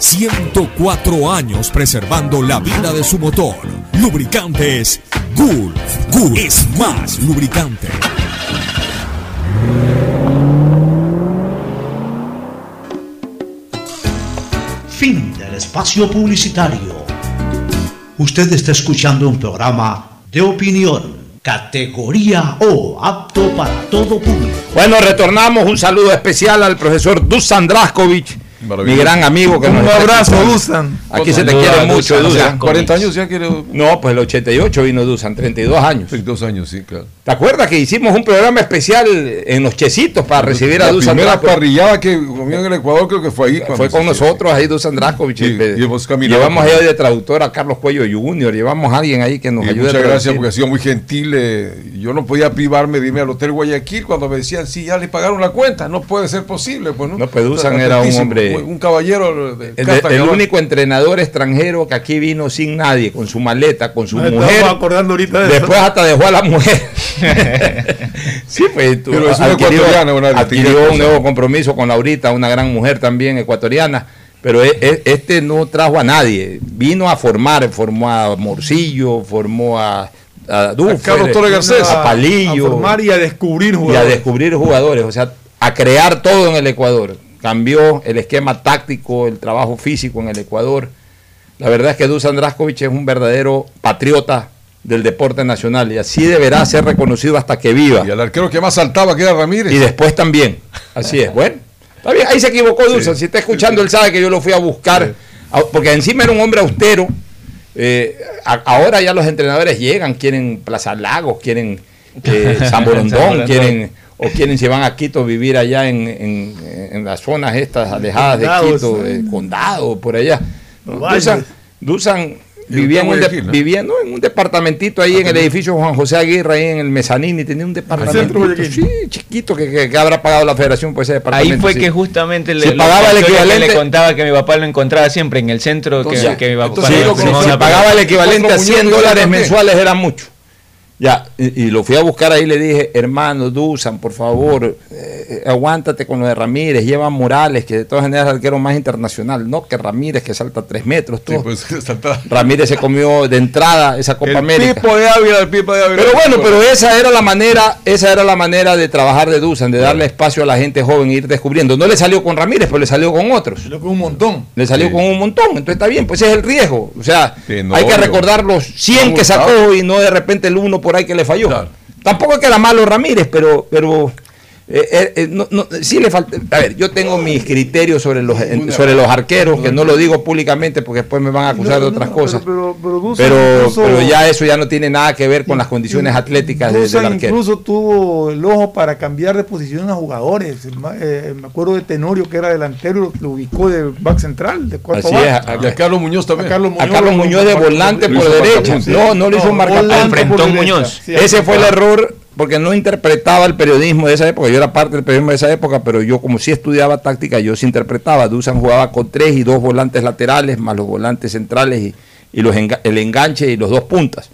104 años preservando la vida de su motor. Lubricantes Gulf. Gulf es más lubricante. Fin del espacio publicitario. Usted está escuchando un programa de opinión, categoría O, apto para todo público. Bueno, retornamos un saludo especial al profesor Dusan Draskovic, mi gran amigo. Que Un nos abrazo. Dusan. Aquí se te quiere a mucho, Dusan. O sea, Dusan. 40 años ya quiere. No, pues el 88 vino Dusan, 32 años. 32 años, sí, claro. ¿Te acuerdas que hicimos un programa especial en los Chesitos para recibir a la Dusan primera Draskovic? parrillada que comió en el Ecuador creo que fue ahí. cuando Fue con nosotros ahí Dusan caminado llevamos ahí de traductor a Carlos Cuello Junior, llevamos a alguien ahí que nos ayude muchas a gracias porque ha sido muy gentil. eh, yo no podía privarme de irme al Hotel Guayaquil cuando me decían, sí, ya le pagaron la cuenta. No puede ser posible. Pues, ¿no? No, pues Dusan era un atentísimo, hombre- Un caballero de El, único entrenador extranjero que aquí vino sin nadie, con su maleta, con su Nos mujer. acordando ahorita de eso. Después hasta dejó a la mujer. sí, pues tú- Pero adquirió, adquirió un nuevo compromiso con Laurita, una gran mujer también ecuatoriana. Pero e- e- este no trajo a nadie. Vino a formar, formó a Morcillo, formó a, a Duffer, Carlos Torres Garcés. a Palillo A formar y a descubrir y a jugadores. descubrir jugadores, o sea, a crear todo en el Ecuador. Cambió el esquema táctico, el trabajo físico en el Ecuador. La verdad es que Dusan Draskovic es un verdadero patriota del deporte nacional y así deberá ser reconocido hasta que viva. Y el arquero que más saltaba que era Ramírez. Y después también. Así es. Bueno, está bien. Ahí se equivocó Dusan. Si está escuchando, él sabe que yo lo fui a buscar. Porque encima era un hombre austero. Eh, a- ahora ya los entrenadores llegan, quieren Plaza Lagos, quieren eh, San Borondón, San Borondón. quieren o quieren se van a Quito a vivir allá en, en- en las zonas estas alejadas de Quito, eh. eh, condado, por allá. Valles. Dusan, Dusan Y vivía, en un, de- ¿no? ¿no? en un departamentito ahí en el edificio Juan José Aguirre, ahí en el Mezanini, tenía un departamento sí, chiquito que, que- que habrá pagado la federación por ese departamento. Ahí fue sí. que justamente le, Si pagaba el equivalente- le contaba que mi papá lo encontraba siempre en el centro que, Entonces, que mi papá entonces lo conocí. si pagaba el equivalente a Otro 100 muñeco dólares mensuales era mucho. Ya, y, y lo fui a buscar ahí le dije, hermano Dusan, por favor, eh, aguántate con lo de Ramírez, lleva a Morales, que de todas maneras es el arquero más internacional, no que Ramírez que salta 3 metros, Sí, todo. pues. Ramírez se comió de entrada esa Copa El América. Pipo de Ávila, el Pipo de Ávila. Pero bueno, pero esa era la manera, esa era la manera de trabajar de Dusan, de darle espacio a la gente joven e ir descubriendo. No le salió con Ramírez, pero le salió con otros. Lo que un montón. Le salió Sí. con un montón, entonces está bien, pues ese es el riesgo. O sea, Sí, no, hay que recordar los 100 No, que sacó y no de repente el uno por ahí que le falló. Claro. Tampoco es que era malo Ramírez, pero, pero eh, eh, eh, no- no, sí le falta. A ver, yo tengo mis criterios sobre los, en- sobre los arqueros, que no lo digo públicamente porque después me van a acusar de otras No, cosas. Pero, pero, pero Dusan Pero, incluso- pero ya eso ya no tiene nada que ver con las condiciones atléticas de- del arquero. incluso tuvo el ojo para cambiar de posición a jugadores. Eh, me acuerdo de Tenorio, que era delantero, lo ubicó de back central, de cuarto Así back. es, a- Y a Carlos Muñoz A también. Carlos A Carlos lo- Muñoz de volante por derecha. No, no lo hizo volante Enfrentó Muñoz. sí, Ese fue el error porque no interpretaba el periodismo de esa época. Yo era parte del periodismo de esa época, pero yo como sí estudiaba táctica, yo sí interpretaba. Dusan jugaba con tres y dos volantes laterales, más los volantes centrales y, y los enga- el enganche y los dos puntas.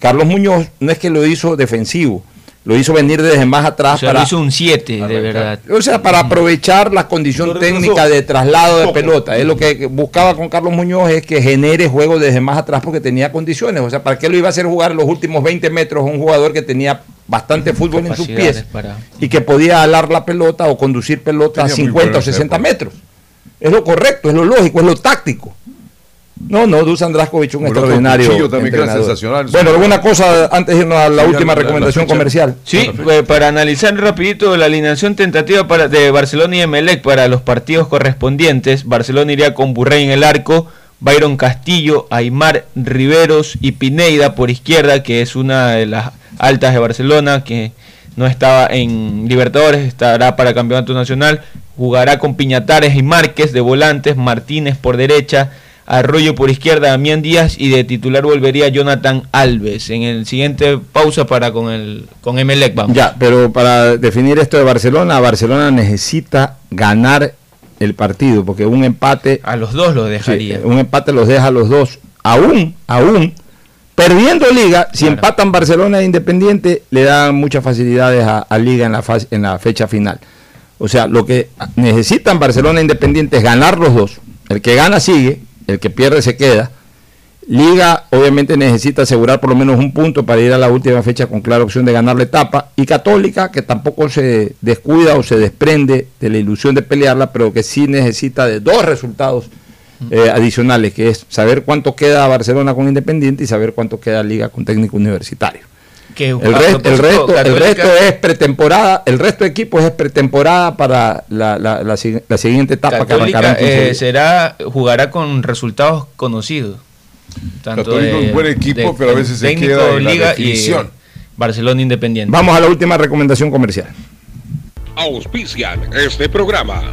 Carlos Muñoz no es que lo hizo defensivo. Lo hizo venir desde más atrás O sea, para lo hizo un 7, de verdad. o sea, para aprovechar la condición técnica de traslado de pelota. Es lo que buscaba con Carlos Muñoz es que genere juego desde más atrás porque tenía condiciones. O sea, ¿para qué lo iba a hacer jugar los últimos 20 metros un jugador que tenía bastante fútbol en sus pies para- y que podía alar la pelota o conducir pelota a Tenía muy 50 o buena 60 época. metros? Es lo correcto, es lo lógico, es lo táctico. No, no, Dusan Draskovic, un extraordinario. Cuchillo también, que sensacional. Bueno, alguna cosa antes de irnos a la Sí, última la recomendación comercial. Sí, eh, para analizar rapidito la alineación tentativa para, de Barcelona y Emelec para los partidos correspondientes, Barcelona iría con Burrey en el arco, Byron Castillo, Aymar Riveros y Pineida por izquierda, que es una de las altas de Barcelona, que no estaba en Libertadores, estará para Campeonato Nacional, jugará con Piñatares y Márquez de volantes, Martínez por derecha, Arroyo por izquierda, Damián Díaz y de titular volvería Jonathan Alves. En el siguiente pausa para con el con Emelec vamos. Ya, pero para definir esto de Barcelona, Barcelona necesita ganar el partido, porque un empate... A los dos los dejaría. Sí, un empate los deja a los dos. Aún, aún, perdiendo Liga, si empatan Barcelona e Independiente, le dan muchas facilidades a, a Liga en la, en la fecha final. O sea, lo que necesitan Barcelona e Independiente es ganar los dos. El que gana sigue, el que pierde se queda. Liga obviamente necesita asegurar por lo menos un punto para ir a la última fecha con clara opción de ganar la etapa. Y Católica, que tampoco se descuida o se desprende de la ilusión de pelearla, pero que sí necesita de dos resultados eh, adicionales, que es saber cuánto queda Barcelona con Independiente y saber cuánto queda Liga con técnico universitario. Que El, a res- propósito, el resto, el resto es pretemporada, el resto de equipos es pretemporada para la, la- la la siguiente etapa Católica que arrancará en 15 eh, será jugará con resultados conocidos. Tanto Católica es un buen equipo, pero a veces se queda en la Liga y. Barcelona Independiente. Vamos a la última recomendación comercial. Auspician este programa.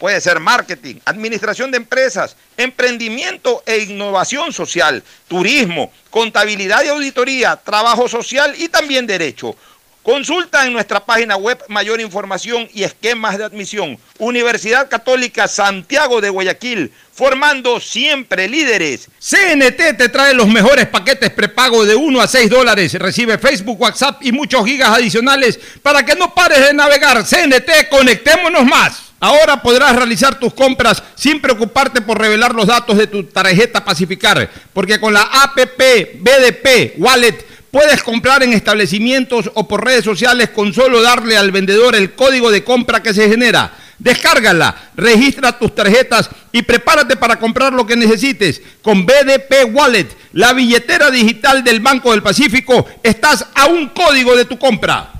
Puede ser marketing, administración de empresas, emprendimiento e innovación social, turismo, contabilidad y auditoría, trabajo social y también derecho. Consulta en nuestra página web mayor información y esquemas de admisión. Universidad Católica Santiago de Guayaquil, formando siempre líderes. CNT te trae los mejores paquetes prepago de 1 a 6 dólares. Recibe Facebook, WhatsApp y muchos gigas adicionales para que no pares de navegar. CNT, conectémonos más. Ahora podrás realizar tus compras sin preocuparte por revelar los datos de tu tarjeta Pacificar, porque con la APP BDP Wallet puedes comprar en establecimientos o por redes sociales con solo darle al vendedor el código de compra que se genera. Descárgala, registra tus tarjetas y prepárate para comprar lo que necesites. Con BDP Wallet, la billetera digital del Banco del Pacífico, estás a un código de tu compra.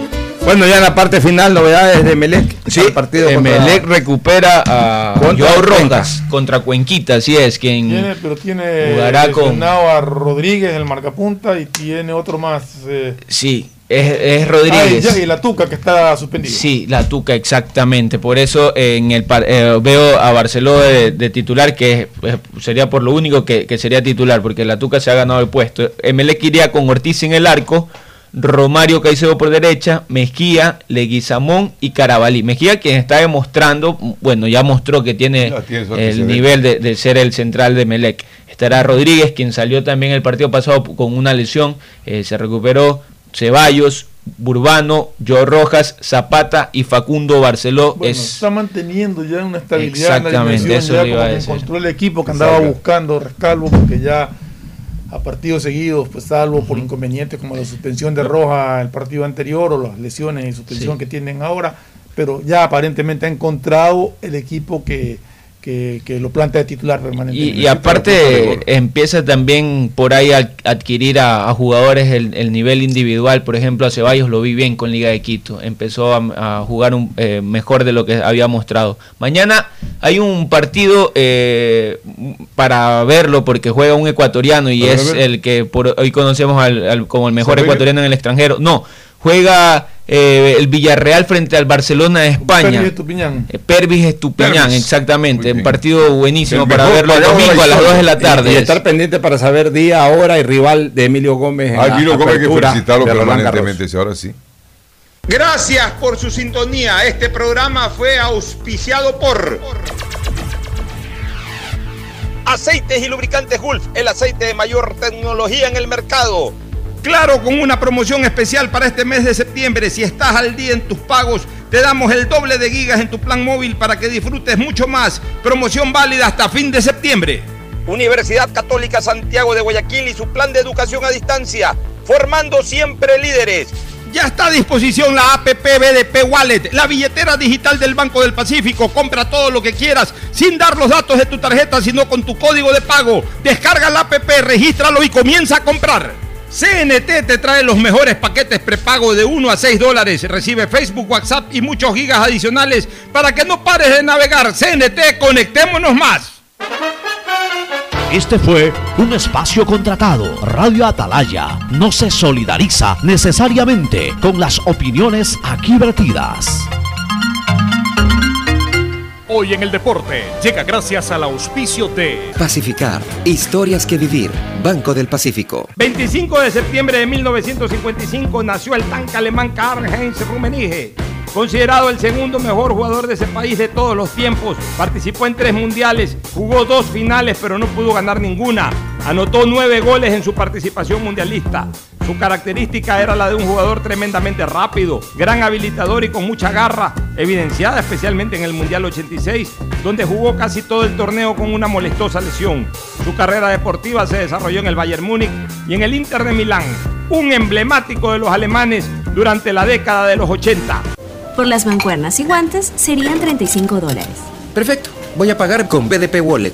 Bueno, ya en la parte final, novedades de Melec. Sí, el partido contra- Emelec recupera a Contra Joao Cuenca. Rojas contra Cuenquita, así es, quien Tiene, pero tiene jugará con lesionado a Rodríguez, el marcapunta, y tiene otro más. eh, Sí, es, es ah, y Rodríguez. ya- y la Tuca que está suspendido. Sí, la Tuca, exactamente. Por eso en el par- eh, veo a Barcelona de, de titular, que eh, sería por lo único que, que sería titular, porque la Tuca se ha ganado el puesto. Emelec iría con Ortiz en el arco, Romario Caicedo por derecha, Mejía, Leguizamón y Carabalí. Mejía quien está demostrando, bueno, ya mostró que tiene el nivel de, de ser el central de Melec. Estará Rodríguez, quien salió también el partido pasado con una lesión, eh, se recuperó. Ceballos, Burbano, Joe Rojas, Zapata y Facundo Barceló. Bueno, es está manteniendo ya una estabilidad en la Exactamente, dimensión, eso ya le iba a como que decir. encontró el equipo que andaba buscando Rescalvo porque ya a partidos seguidos, pues salvo por inconvenientes como la suspensión de Roja el partido anterior o las lesiones y suspensión Sí. que tienen ahora, pero ya aparentemente ha encontrado el equipo que, que, que lo plantea de titular permanentemente. Y, y aparte empieza también por ahí a adquirir a, a jugadores el, el nivel individual. Por ejemplo, a Ceballos lo vi bien con Liga de Quito. Empezó a, a jugar un, eh, mejor de lo que había mostrado. Mañana hay un partido eh, para verlo porque juega un ecuatoriano y es el que por hoy conocemos al- al- como el mejor ecuatoriano en el extranjero. No, juega eh, el Villarreal frente al Barcelona de España. Pervis Estupiñán. Eh, Pervis Estupiñán, Pervis. exactamente. Un partido buenísimo El para verlo el domingo a las 2 de la tarde. Y, y estar pendiente para saber día, hora y rival de Emilio Gómez. en Ah, Emilio Gómez hay que felicitarlo permanentemente, sí, ahora sí. Gracias por su sintonía. Este programa fue auspiciado por Aceites y lubricantes Gulf, el aceite de mayor tecnología en el mercado. Claro, con una promoción especial para este mes de septiembre. Si estás al día en tus pagos, te damos el doble de gigas en tu plan móvil para que disfrutes mucho más. Promoción válida hasta fin de septiembre. Universidad Católica Santiago de Guayaquil y su plan de educación a distancia, formando siempre líderes. Ya está a disposición la APP BDP Wallet, la billetera digital del Banco del Pacífico. Compra todo lo que quieras sin dar los datos de tu tarjeta, sino con tu código de pago. Descarga la APP, regístralo y comienza a comprar. CNT te trae los mejores paquetes prepago de 1 a 6 dólares. Recibe Facebook, WhatsApp y muchos gigas adicionales para que no pares de navegar. CNT, conectémonos más. Este fue un espacio contratado. Radio Atalaya no se solidariza necesariamente con las opiniones aquí vertidas. Hoy en el deporte llega gracias al auspicio de Pacificar. Historias que vivir. Banco del Pacífico. 25 de septiembre de 1955 nació el tanque alemán Karl-Heinz Rummenigge. Considerado el segundo mejor jugador de ese país de todos los tiempos, participó en tres mundiales, jugó dos finales pero no pudo ganar ninguna. Anotó nueve goles en su participación mundialista. Su característica era la de un jugador tremendamente rápido, gran habilitador y con mucha garra, evidenciada especialmente en el Mundial 86, donde jugó casi todo el torneo con una molestosa lesión. Su carrera deportiva se desarrolló en el Bayern Múnich y en el Inter de Milán, un emblemático de los alemanes durante la década de los 80. Por las mancuernas y guantes serían 35 dólares. Perfecto. Voy a pagar con BDP Wallet.